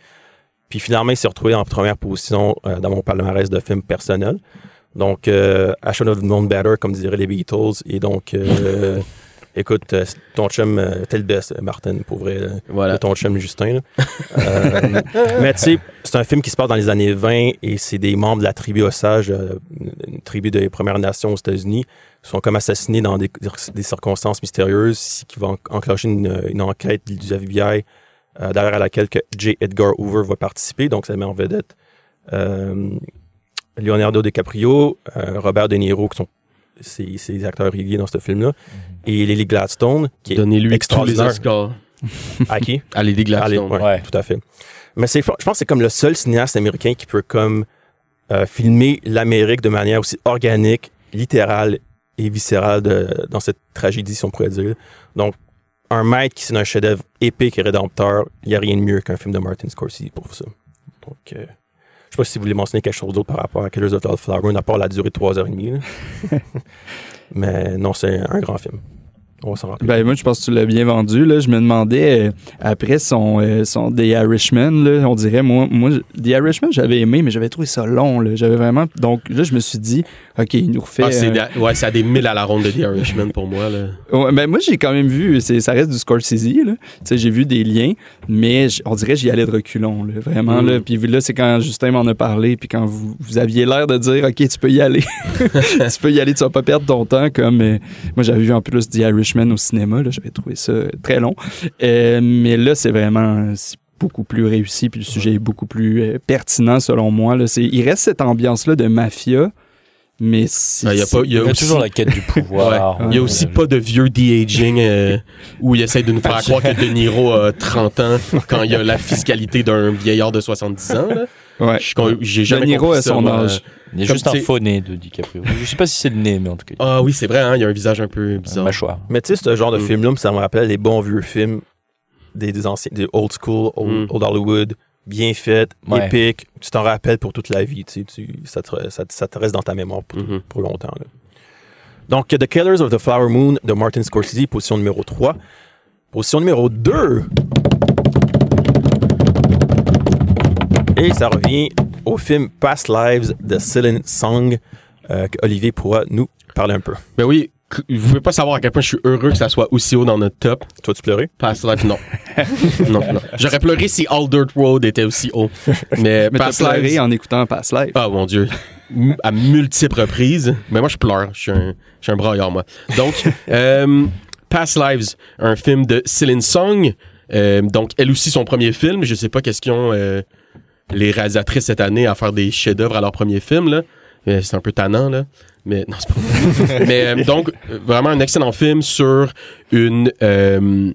Puis finalement, il s'est retrouvé en première position euh, dans mon palmarès de films personnels. Donc, euh, I should have known better, comme diraient les Beatles. Et donc, euh, écoute, euh, ton chum, euh, t'es le best, Martin, pour vrai. euh,
Voilà.
ton chum Justin. là. (laughs) Euh, mais tu sais, c'est un film qui se passe dans les années 20 et c'est des membres de la tribu Osage, euh, une tribu des Premières Nations aux États-Unis, qui sont comme assassinés dans des, des circonstances mystérieuses, ce qui va en- enclencher une, une enquête du FBI euh, derrière laquelle que J. Edgar Hoover va participer. Donc, ça met en vedette euh, Leonardo DiCaprio, euh, Robert De Niro, qui sont ces, ces acteurs réguliers dans ce film-là, et Lily Gladstone, qui est
Donnez-lui tous les
extraordinaire.
Oscars. (laughs)
à qui?
À
Allez,
Gladstone.
ouais,
Ouais.
tout à fait. Mais c'est, je pense que c'est comme le seul cinéaste américain qui peut comme euh, filmer l'Amérique de manière aussi organique, littérale et viscérale de- dans cette tragédie, si on pourrait dire. Donc, un maître qui signe un chef-d'œuvre épique et rédempteur, il n'y a rien de mieux qu'un film de Martin Scorsese pour ça. Donc, euh, je sais pas si vous voulez mentionner quelque chose d'autre par rapport à Killers of the Flower Moon, à part la durée de 3h30. là. (laughs) Mais non, c'est un grand film. On va s'en rappeler.
Ben, moi, je pense que tu l'as bien vendu. Là. Je me demandais, euh, après son, euh, son The Irishman, là, on dirait, moi, moi, The Irishman, j'avais aimé, mais j'avais trouvé ça long. là. J'avais vraiment. Donc là, je me suis dit, OK, il nous refait.
Ah, c'est
euh,
ouais, c'est à des mille à la ronde de The Irishman pour moi. Là.
Ouais, ben moi, j'ai quand même vu, c'est, ça reste du Scorsese, là. Tu sais, j'ai vu des liens, mais on dirait que j'y allais de reculons, là, vraiment,
Mm.
là. Puis là, c'est quand Justin m'en a parlé, puis quand vous, vous aviez l'air de dire, OK, tu peux y aller. (laughs) tu peux y aller, tu vas pas perdre ton temps, comme... euh, moi, j'avais vu en plus The Irishman au cinéma, là, j'avais trouvé ça très long. Euh, mais là, c'est vraiment... beaucoup plus réussi, puis le sujet est beaucoup plus euh, pertinent, selon moi, là. C'est, il reste cette ambiance-là de mafia, mais c'est...
Ah, Il y a pas, il y a
Il y a
aussi-
toujours la quête du pouvoir. (laughs)
Il y a aussi pas de vieux de-aging euh, où il essaie de nous faire croire que De Niro a 30 ans quand il a la fiscalité d'un vieillard de 70 ans. là.
Ouais.
J'ai jamais
De Niro
compris
à
ça,
son
moi.
âge.
Il y a
Comme
juste un faux nez de DiCaprio. Je sais pas si c'est le nez, mais en tout cas,
Ah oui, c'est vrai, hein, il y a un visage un peu bizarre.
mâchoire.
Mais tu sais, ce genre de
Mm.
film-là, ça me rappelle les bons vieux films des, des anciens, des old school, old,
Mm.
old Hollywood, bien fait,
Ouais.
épique. Tu t'en rappelles pour toute la vie, tu sais, tu- ça, te, ça, ça te reste dans ta mémoire pour,
Mhm.
pour longtemps. là. Donc, The Killers of the Flower Moon de Martin Scorsese, position numéro 3. Position numéro 2. Et ça revient au film Past Lives de Celine Song, euh, que Olivier pourra nous parler un peu.
Ben oui, vous pouvez pas savoir à quel point je suis heureux que ça soit aussi haut dans notre top.
Toi, tu pleurais?
Past Life, non. (laughs) non, non. J'aurais pleuré si All Dirt Road était aussi haut. Mais,
Mais
Past
pleuré
Lives-
en écoutant Past Life.
Ah mon dieu. À multiples reprises. Mais moi, je pleure. Je suis un, je suis un braillard, moi. Donc, (laughs) euh, Past Lives, un film de Céline Song. Euh, donc, elle aussi, son premier film. Je sais pas qu'est-ce qu'ils ont euh, les réalisatrices cette année à faire des chefs-d'œuvre à leur premier film. Là. C'est un peu tannant, là. Mais non, c'est pas. (laughs) Mais euh, donc, vraiment un excellent film sur une... euh,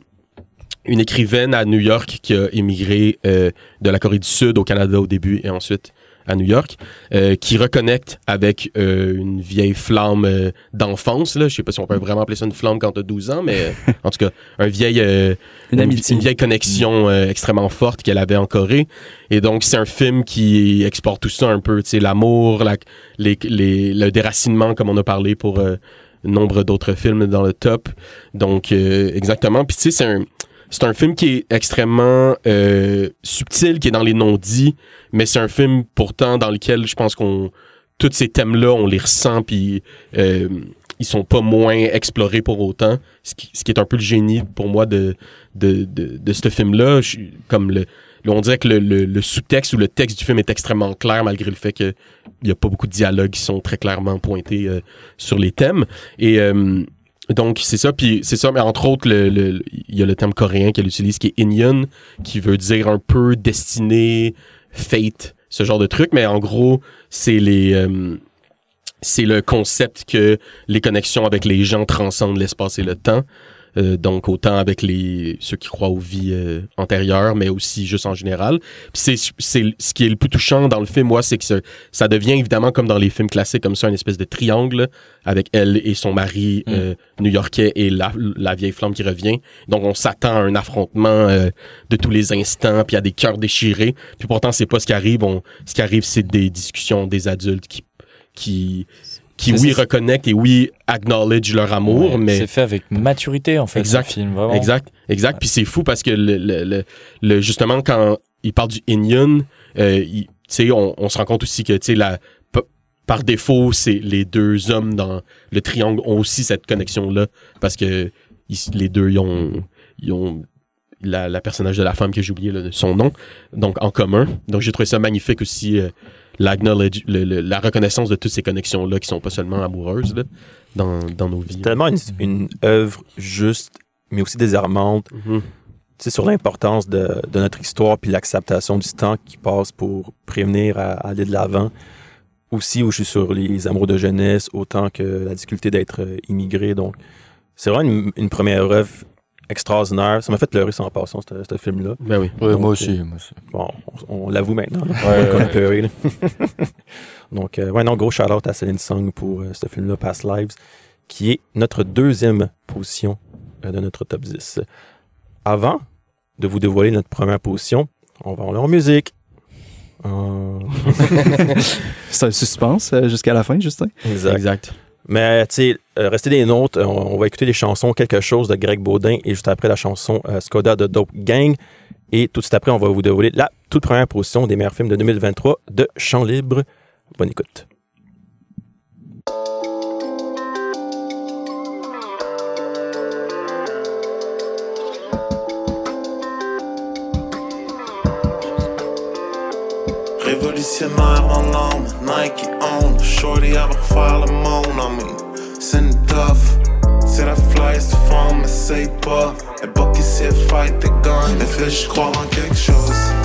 une écrivaine à New York qui a émigré euh, de la Corée du Sud au Canada au début et ensuite à New York, euh, qui reconnecte avec euh, une vieille flamme euh, d'enfance. Là. Je sais pas si on peut vraiment appeler ça une flamme quand t'as 12 ans, mais euh, en tout cas, un vieil, euh,
Une amitié.
une vieille connexion euh, extrêmement forte qu'elle avait en Corée. Et donc, c'est un film qui exporte tout ça un peu, tu sais, l'amour, la, les, les, le déracinement, comme on a parlé pour euh, nombre d'autres films dans le top. Donc, euh, exactement. Puis, tu sais, c'est un, c'est un film qui est extrêmement euh, subtil, qui est dans les non-dits, mais c'est un film pourtant dans lequel je pense qu'on tous ces thèmes-là, on les ressent, puis euh, ils sont pas moins explorés pour autant. Ce qui, ce qui est un peu le génie pour moi de, de, de, de ce film-là. Comme le- on dirait que le, le- le sous-texte ou le texte du film est extrêmement clair, malgré le fait qu'il n'y a pas beaucoup de dialogues qui sont très clairement pointés euh, sur les thèmes. Et euh, donc, c'est ça. Puis c'est ça, mais entre autres, le- le- il y a le terme coréen qu'elle utilise qui est Inyon, qui veut dire un peu destiné, fate, ce genre de truc. Mais en gros, c'est les. euh, c'est le concept que les connexions avec les gens transcendent l'espace et le temps. Euh, donc autant avec les ceux qui croient aux vies euh, antérieures, mais aussi juste en général. Puis c'est c'est ce qui est le plus touchant dans le film, moi, c'est que ça, ça devient évidemment comme dans les films classiques comme ça, une espèce de triangle avec elle et son mari
Mm.
euh, new-yorkais et la, la vieille flamme qui revient. Donc on s'attend à un affrontement euh, de tous les instants, puis à des cœurs déchirés. Puis pourtant c'est pas ce qui arrive. On, ce qui arrive, c'est des discussions des adultes qui qui qui oui reconnectent et oui acknowledge leur amour,
Ouais,
mais
C'est fait avec maturité, en fait,
Exact.
ce film, vraiment.
Exact, exact. Puis c'est fou parce que le, le, le, le- justement quand il parle du Inyon, euh, il- tu sais, on, on se rend compte aussi que tu sais la par défaut, c'est les deux hommes dans le triangle ont aussi cette connexion là parce que ils- les deux ils ont ils ont la, la personnage de la femme que j'ai oublié là, son nom donc en commun. Donc j'ai trouvé ça magnifique aussi euh, la reconnaissance de toutes ces connexions là qui sont pas seulement amoureuses là, dans, dans nos vies.
tellement une, une œuvre juste, mais aussi désarmante.
Mhm.
sais, sur l'importance de, de notre histoire puis l'acceptation du temps qui passe pour prévenir à, à aller de l'avant. Aussi, où je suis sur les amours de jeunesse, autant que la difficulté d'être euh, immigré. Donc, c'est vraiment une, une première œuvre extraordinaire. Ça m'a fait pleurer sans passant, ce, ce film-là.
Ben oui.
Ouais,
Donc,
moi
euh,
aussi, moi aussi.
Bon, on, on l'avoue maintenant. là,
Ouais,
qu'on a
ouais.
pleuré. là. (laughs) Donc, euh, ouais, non, gros shout-out à Céline Song pour euh, ce film-là, Past Lives, qui est notre deuxième position euh, de notre top 10. Avant de vous dévoiler notre première position, on va aller en musique. Euh, (laughs)
C'est un suspense jusqu'à la fin, Justin?
exact.
Exact.
Mais, tu sais, euh, restez des nôtres. On, on va écouter les chansons Quelque chose de Greg Baudin et juste après la chanson euh, Skoda de Dope Gang. Et tout de suite après, on va vous dévoiler la toute première position des meilleurs films de 2023 de Champ Libre. Bonne écoute.
Révolutionnaire en âme, Nike on. Shorty va refaire le monde me C'est une tough C'est la flyest forme, essaye pas. Elle boucle ici, elle fight the gun Elle fait je crois en quelque chose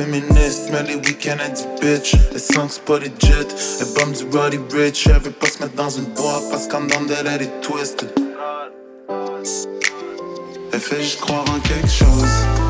féministe Mais les week-ends elle bitch, sent que c'est pas legit Elle bombe du Roddy Rich, elle veut pas dans une boîte Parce qu'en dedans d'elle twisted. Elle fait juste croire en quelque chose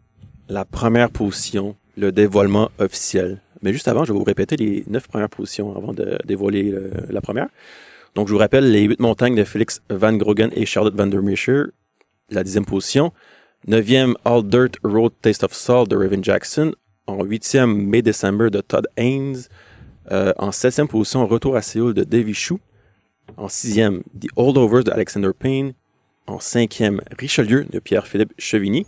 La
première position, le dévoilement officiel. Mais juste avant, je vais vous répéter les neuf premières positions avant de dévoiler euh, la première. Donc, je vous rappelle les huit montagnes de Félix Van Grogen et Charlotte Van der Meerscheur, la dixième position. Neuvième, All Dirt Road Taste of Salt de Raven Jackson. En huitième, May December de Todd Haynes. Euh, en septième position, Retour à Séoul de Davy Chou. En sixième, The Holdovers de Alexander Payne. En cinquième, Richelieu de Pierre-Philippe Chevigny.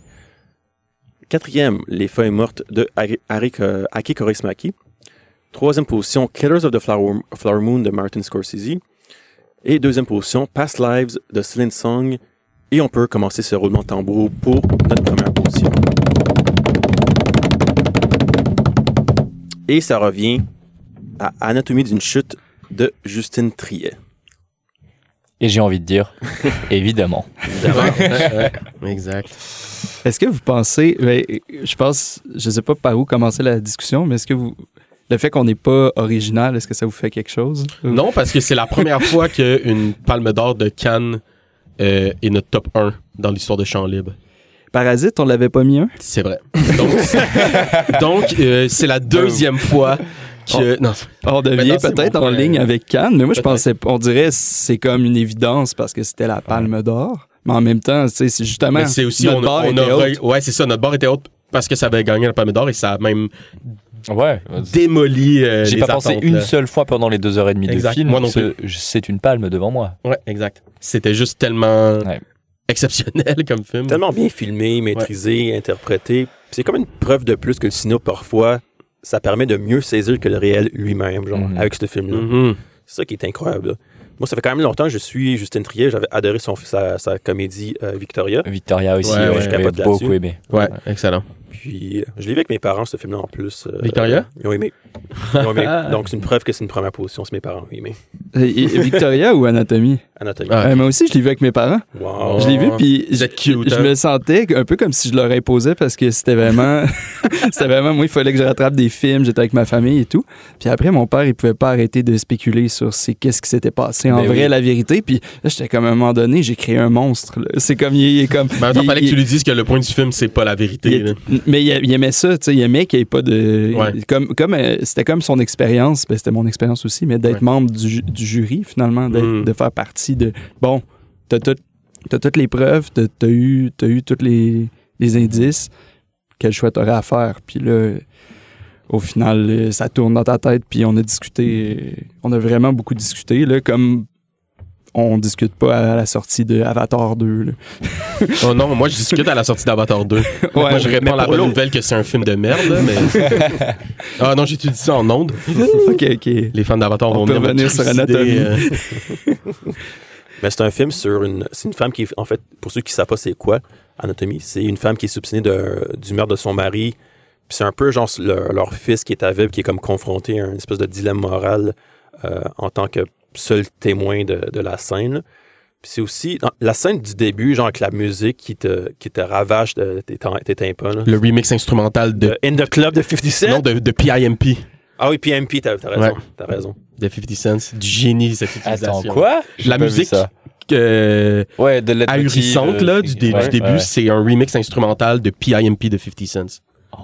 Quatrième, Les Feuilles Mortes de euh, Aki Kaurismäki. Troisième position, Killers of the Flower, Flower Moon de Martin Scorsese. Et deuxième position, Past Lives de Celine Song. Et on peut commencer ce roulement de tambour pour notre première position. Et ça revient à Anatomie d'une chute de Justine Triet.
Et j'ai envie de dire, (laughs) évidemment.
Exact.
Est-ce que vous pensez, ben, je pense, je sais pas par où commencer la discussion, mais est-ce que vous, le fait qu'on n'est pas original, est-ce que ça vous fait quelque chose?
Non, parce que c'est la première (laughs) fois qu'une palme d'or de Cannes euh, est notre top 1 dans l'histoire de Champ Libre.
Parasite, on l'avait pas mis un?
C'est vrai. Donc, c'est- donc, euh, c'est la deuxième fois que. Non,
On devient peut-être en ligne avec Cannes, mais moi je pensais, on dirait c'est comme une évidence parce que c'était la palme d'or. Mais en même temps, c'est justement.
c'est aussi.
notre
On,
barre
on
était haute.
ouais, c'est ça. Notre barre était haute parce que ça avait gagné la palme d'or et ça a même
Ouais.
démoli. euh,
J'ai pas pensé une
là.
seule fois pendant les deux heures et demie
Exact.
de film.
Moi non
ce- C'est une palme devant moi.
Ouais, exact. C'était juste tellement
Ouais.
exceptionnel (laughs) comme film.
Tellement bien filmé, maîtrisé, interprété. C'est comme une preuve de plus que le cinéma, parfois, ça permet de mieux saisir que le réel lui-même, genre,
Mhm.
avec ce film-là.
Mhm.
C'est ça qui est incroyable. là. Moi, ça fait quand même longtemps que je suis Justine Triet. J'avais adoré son, sa, sa comédie euh, Victoria.
Victoria aussi,
Ouais,
ouais, l'avais beaucoup aimé.
Ouais, excellent.
Puis, euh, je l'ai vu avec mes parents, ce film-là, en plus. Euh,
Victoria?
Ils ont aimé. Ils ont aimé. (laughs) Donc, c'est une preuve que c'est une première position, si mes parents ont aimé.
Et- et Victoria ou Anatomie?
Anatomie.
Ah.
Euh, moi aussi, je l'ai vu avec mes parents.
Wow.
Je l'ai vu, puis
Vous
je,
êtes cute,
je
hein?
me sentais un peu comme si je leur imposais parce que c'était vraiment. (laughs) c'était vraiment. Moi, il fallait que je rattrape des films, j'étais avec ma famille et tout. Puis après, mon père, il pouvait pas arrêter de spéculer sur c'est qu'est-ce qui s'était passé en
Ben
vrai,
oui.
la vérité. Puis là, j'étais comme à un moment donné, j'ai créé un monstre. là. C'est comme. Il, est comme.
Mais en même temps,
il-
fallait que
il-
tu lui dises que le point du film, c'est pas la vérité.
il-
là.
Mais il, aimait ça, tu sais, il aimait qu'il n'y ait pas de.
Ouais.
Comme, comme, euh, c'était comme son expérience, ben, c'était mon expérience aussi, mais d'être
Ouais.
membre du, du jury, finalement,
Mm.
de faire partie de. Bon, t'as tout- t'as toutes les preuves, t'as as eu, t'as eu tous les, les indices, quel choix t'aurais à faire? Puis là, au final, euh, ça tourne dans ta tête, puis on a discuté, euh, on a vraiment beaucoup discuté, là, comme on discute pas à la sortie de Avatar 2. là.
Oh non, moi je discute à la sortie d'Avatar 2. moi je réponds la
pour
bonne nouvelle que c'est un film de merde, là, mais. (laughs) ah non, dit ça en ondes. (laughs)
ok, ok.
Les fans d'Avatar
On
vont
peut
venir me
revenir sur Anatomie.
euh. (laughs)
Mais c'est un film sur une. C'est une femme qui, est- en fait, pour ceux qui ne savent pas c'est quoi, Anatomie, c'est une femme qui est soupçonnée de- du meurtre de son mari. Puis c'est un peu genre leur, leur fils qui est aveugle, qui est comme confronté à une espèce de dilemme moral euh, en tant que seul témoin de, de la scène. Puis c'est aussi la scène du début, genre avec la musique qui te, qui te ravage de tes, tes tympans. là.
Le remix instrumental de.
De In the Club de 50 Cent?
Non, de, de PIMP.
Ah oui, PMP, t'as raison.
Ouais.
T'as raison.
De 50 Cent. Du génie, cette utilisation.
Attends, quoi?
La musique
ça.
euh,
Ouais, de
ahurissante là, du, dé-
ouais,
du début,
ouais.
c'est un remix instrumental de PIMP de 50 Cent.
Oh,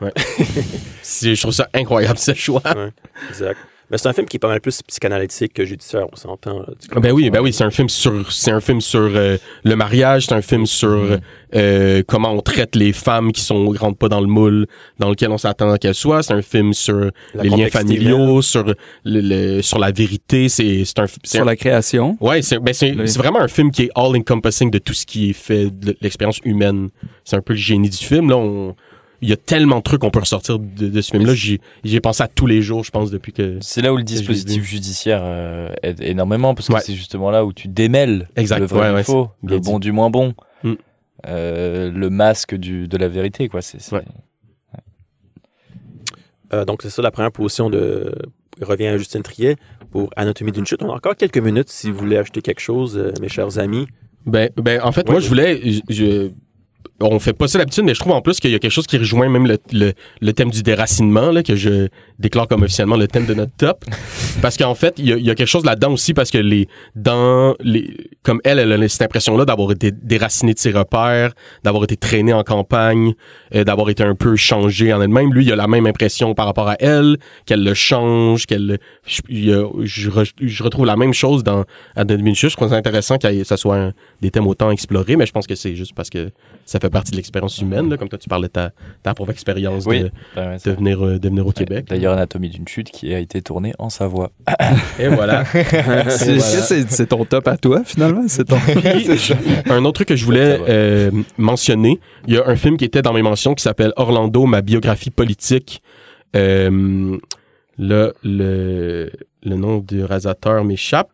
Ouais. (laughs) C'est- je trouve ça incroyable ce choix.
Exact. Mais c'est un film qui est pas mal plus psychanalytique que judiciaire, on s'entend.
Ah Ben oui, ben oui, c'est un film sur, c'est un film sur euh, le mariage, c'est un film sur euh, comment on traite les femmes qui sont rentrent pas dans le moule dans lequel on s'attend qu'elles soient. C'est un film sur
La
les liens familiaux, sur le, le- sur la vérité. C'est, c'est un, c'est
Sur
un-
la création.
ouais, c'est, ben c'est,
Oui.
c'est vraiment un film qui est all encompassing de tout ce qui est fait de l'expérience humaine. C'est un peu le génie du film. Là, on, il y a tellement de trucs qu'on peut ressortir de, de ce film-là. J'y, ai pensé à tous les jours, je pense, depuis que.
C'est là où le dispositif judiciaire euh, aide énormément parce que
Ouais.
c'est justement là où tu démêles
Exact,
le vrai
ouais,
du
ouais,
faux, le
dit.
bon du moins bon,
Mm.
euh, le masque du, de la vérité quoi. C'est c'est-
Ouais.
Euh, donc, c'est ça la première position de. il revient à Justine Triet pour Anatomie d'une chute. On a encore quelques minutes si vous voulez acheter quelque chose, mes chers amis.
Ben, ben en fait,
Ouais.
moi, je voulais. Je, je- on fait pas ça d'habitude, mais je trouve en plus qu'il y a quelque chose qui rejoint même le, le, le thème du déracinement, là, que je déclare comme officiellement le thème de notre top. (laughs) parce qu'en fait, il y, a, il y a quelque chose là-dedans aussi, parce que les, dans les, comme elle, elle a cette impression-là d'avoir été déracinée de ses repères, d'avoir été traînée en campagne, euh, d'avoir été un peu changée en elle-même. Lui, il a la même impression par rapport à elle, qu'elle le change, qu'elle, je, je, re- je retrouve la même chose dans Vinicius. Je trouve ça intéressant que ça soit un- des thèmes autant explorés, mais je pense que c'est juste parce que ça fait partie de l'expérience humaine, là, comme toi tu parlais de ta, ta propre expérience
Oui.
de,
Ouais, ouais,
de
ça.
venir, euh, de venir au
Ouais.
Québec.
D'ailleurs, Anatomie d'une chute qui a été tournée en Savoie. (laughs)
Et voilà. (laughs)
C'est-
voilà.
ton top à toi, finalement? C'est ton... (laughs)
un autre truc que je voulais euh, mentionner, il y a un film qui était dans mes mentions qui s'appelle Orlando, ma biographie politique. Euh, là, le, le nom du réalisateur m'échappe.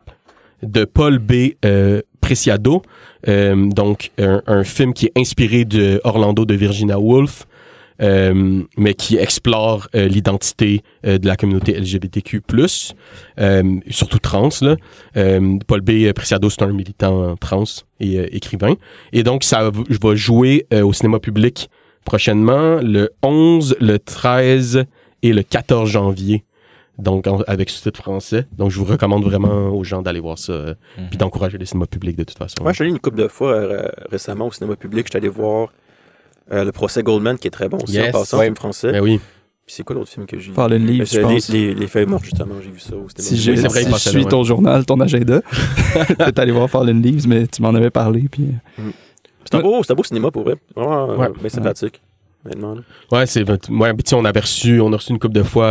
De Paul B. euh, Preciado. Euh, donc, un, film qui est inspiré de Orlando de Virginia Woolf. euh, mais qui explore l'identité de la communauté LGBTQ+, surtout trans. Paul B. Preciado, c'est un militant trans et écrivain. Et donc, ça je vais jouer au cinéma public prochainement le 11, le 13 et le 14 janvier. Donc, en- avec sous-titres français. Donc, je vous recommande vraiment aux gens d'aller voir ça, euh,
Mhm.
puis d'encourager les cinémas publics de toute façon.
Moi, je suis allé une couple de fois euh, récemment au cinéma public. Je suis allé voir euh, le procès Goldman, qui est très bon aussi
Yes.
en passant,
Ouais.
film français.
Ben oui.
Puis c'est quoi l'autre film que j'ai vu?
Fallen Leaves, je
c'est
pense.
les, les, les feuilles mortes, justement, j'ai vu ça au cinéma.
Si,
vrai,
je suis
là,
ton journal, ton agenda, (laughs) (laughs) peut-être aller voir Fallen Leaves, mais tu m'en avais parlé. Puis... euh,
C'est un, beau, c'est un beau cinéma pour vrai. Vraiment
Ouais.
bien sympathique.
Ouais, c'est ouais, puis tu sais, on avait reçu, on a reçu une couple de fois.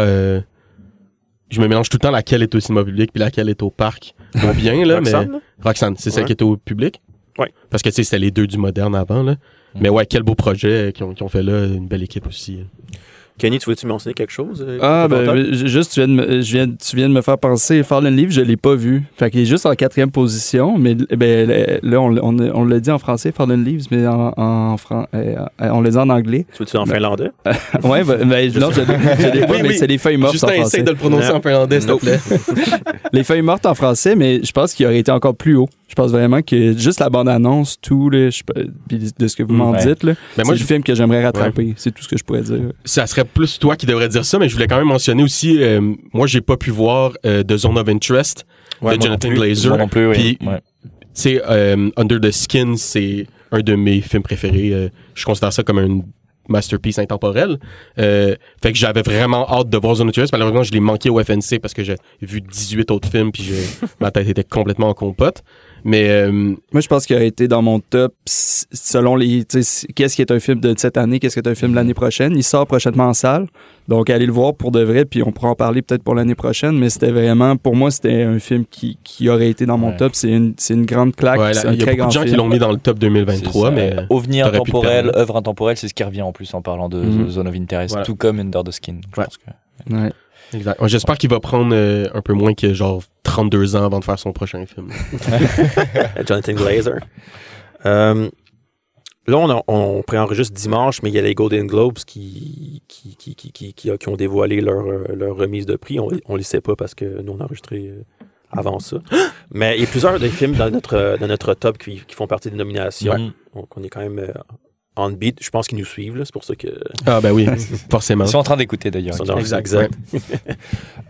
Je me mélange tout le temps laquelle est au cinéma public puis laquelle est au parc. Bon, bien là, mais
Roxane,
c'est celle
Ouais.
qui était au public?
Ouais.
Parce que tu sais, c'était les deux du moderne avant là. Mais ouais, quel beau projet qu'ils ont, qu'ils ont fait là, une belle équipe aussi.
Kenny, tu voulais-tu mentionner quelque chose? euh,
Ah, ben, ju- juste, tu viens, de me, je viens, tu viens de me faire penser, Fallen Leaves, je l'ai pas vu. Fait qu'il est juste en quatrième position, mais ben, là, on, on, on l'a dit en français, Fallen Leaves, mais en, en fran- euh, euh, on l'a dit en anglais.
Tu veux-tu en finlandais? (laughs)
ouais, ben, ben, non, je l'ai je l'ai pas,
Oui,
mais
oui.
c'est les feuilles mortes en
Justin,
français.
essaye de le prononcer
Non.
en finlandais, s'il te plaît. (laughs)
Les feuilles mortes en français, mais je pense qu'il aurait été encore plus haut. Je pense vraiment que juste la bande-annonce, tout, là, je de ce que vous m'en
Ouais.
dites, là,
Mais
c'est
moi,
le
je-
film que j'aimerais rattraper. C'est tout ce que je pourrais dire.
ça serait plus toi qui devrais dire ça, mais je voulais quand même mentionner aussi, euh, moi, j'ai pas pu voir euh, The Zone of Interest
Ouais,
de Jonathan. Glazer.
Moi non plus, oui.
Puis,
Ouais.
euh, Under the Skin, c'est un de mes films préférés. Euh, je considère ça comme un masterpiece intemporel. Euh, fait que j'avais vraiment hâte de voir Zone of Interest. Malheureusement, je l'ai manqué au FNC parce que j'ai vu 18 autres films puis ma tête était complètement en compote. Mais euh,
Moi, je pense qu'il aurait été dans mon top selon les. Qu'est-ce qui est un film de cette année, qu'est-ce qui est un film de l'année prochaine. Il sort prochainement en salle. Donc, allez le voir pour de vrai, puis on pourra en parler peut-être pour l'année prochaine. Mais c'était vraiment, pour moi, c'était un film qui, qui aurait été dans mon
Ouais.
top. C'est une, grande claque.
ouais, là,
c'est un
il y a
très
beaucoup
grand
de gens qui
film.
l'ont mis dans le top
C'est
2023,
ça.
mais
OVNI intemporel, œuvre intemporelle, c'est ce qui revient en plus en parlant de
Mhm.
Zone of Interest,
Voilà.
tout comme Under the Skin. Je
Ouais.
pense que...
Ouais.
exact. Ouais, J'espère qu'il va prendre euh, un peu moins que genre 32 ans avant de faire son prochain film. (laughs)
Jonathan Glazer. Euh, là, on, a- on préenregistre dimanche, mais il y a les Golden Globes qui, qui, qui, qui, qui, ont dévoilé leur, euh, leur remise de prix. On ne les sait pas parce que nous, on a enregistré euh, avant ça. (gasps) mais il y a plusieurs des films dans notre, dans notre top qui, qui font partie des nominations. Donc, on est quand même on beat. Je pense qu'ils nous suivent. C'est pour ça que.
Ah ben oui, (laughs) forcément.
Ils sont en train d'écouter d'ailleurs.
Ils sont dans-
Exact,
exact.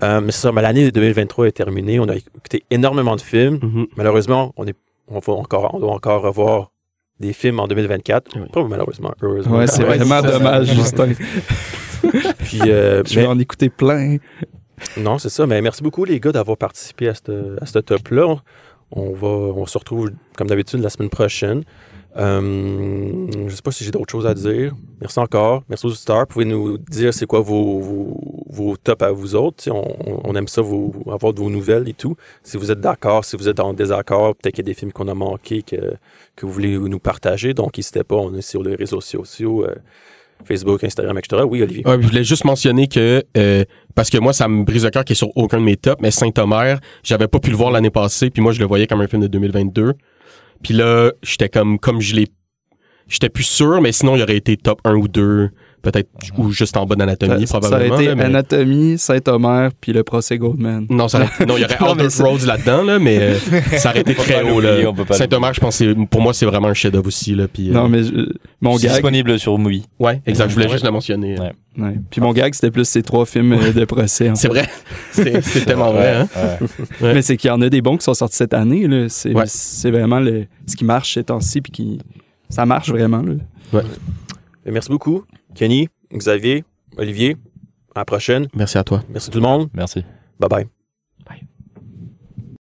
Euh, mais c'est ça, l'année 2023 est terminée. On a écouté énormément de films.
Mhm.
Malheureusement, on, est, on, va encore, on doit encore revoir des films en 2024.
Oui.
Pas malheureusement, heureusement.
Ouais, c'est
Ouais,
vraiment (laughs) dommage, Justin. (laughs)
Puis, euh,
Je vais
mais-
en écouter plein.
non, c'est ça. Mais merci beaucoup, les gars, d'avoir participé à ce à ce top-là. On, va, on se retrouve, comme d'habitude, la semaine prochaine. Euh, je ne sais pas si j'ai d'autres choses à dire. Merci encore. Merci aux auditeurs. Pouvez nous dire c'est quoi vos, vos, tops à vous autres? On, aime ça, vous, avoir de vos nouvelles et tout. Si vous êtes d'accord, si vous êtes en désaccord, peut-être qu'il y a des films qu'on a manqués que, que vous voulez nous partager. Donc, n'hésitez pas. On est sur les réseaux sociaux, euh, Facebook, Instagram, etc. Oui, Olivier.
Je voulais juste mentionner que euh, parce que moi ça me brise le cœur qui est sur aucun de mes tops, mais Saint-Omer, j'avais pas pu le voir l'année passée, puis moi je le voyais comme un film de 2022. Puis là, j'étais comme comme je l'ai j'étais plus sûr, mais sinon il aurait été top 1 ou 2, peut-être ou juste en bas d'anatomie,
ça, ça
probablement.
aurait été
là, mais-
Anatomie, Saint-Omer, puis le procès Goldman.
Non, ça aurait- non, il y aurait (laughs)
c'est-
Rhodes là-dedans, là, mais euh, (laughs) ça aurait été très haut. Saint-Omer, je pense, pour moi, c'est vraiment un chef-d'œuvre aussi. Là, puis, euh,
Non, mais je- mon
C'est
gag,
disponible sur Movie.
Ouais, exact. Je voulais
Ouais.
juste le mentionner.
Ouais.
ouais. puis mon gag, c'était plus ces trois films euh, de procès. (laughs)
C'est vrai. C'est tellement vrai. Hein?
Ouais.
Ouais.
Mais c'est qu'il y en a des bons qui sont sortis cette année. là. C'est
Ouais.
c'est vraiment le, ce qui marche ces temps-ci, puis qui ça marche vraiment. là.
Et Merci beaucoup, Kenny, Xavier, Olivier. À la prochaine.
Merci à toi.
Merci tout le monde.
Merci.
Bye bye.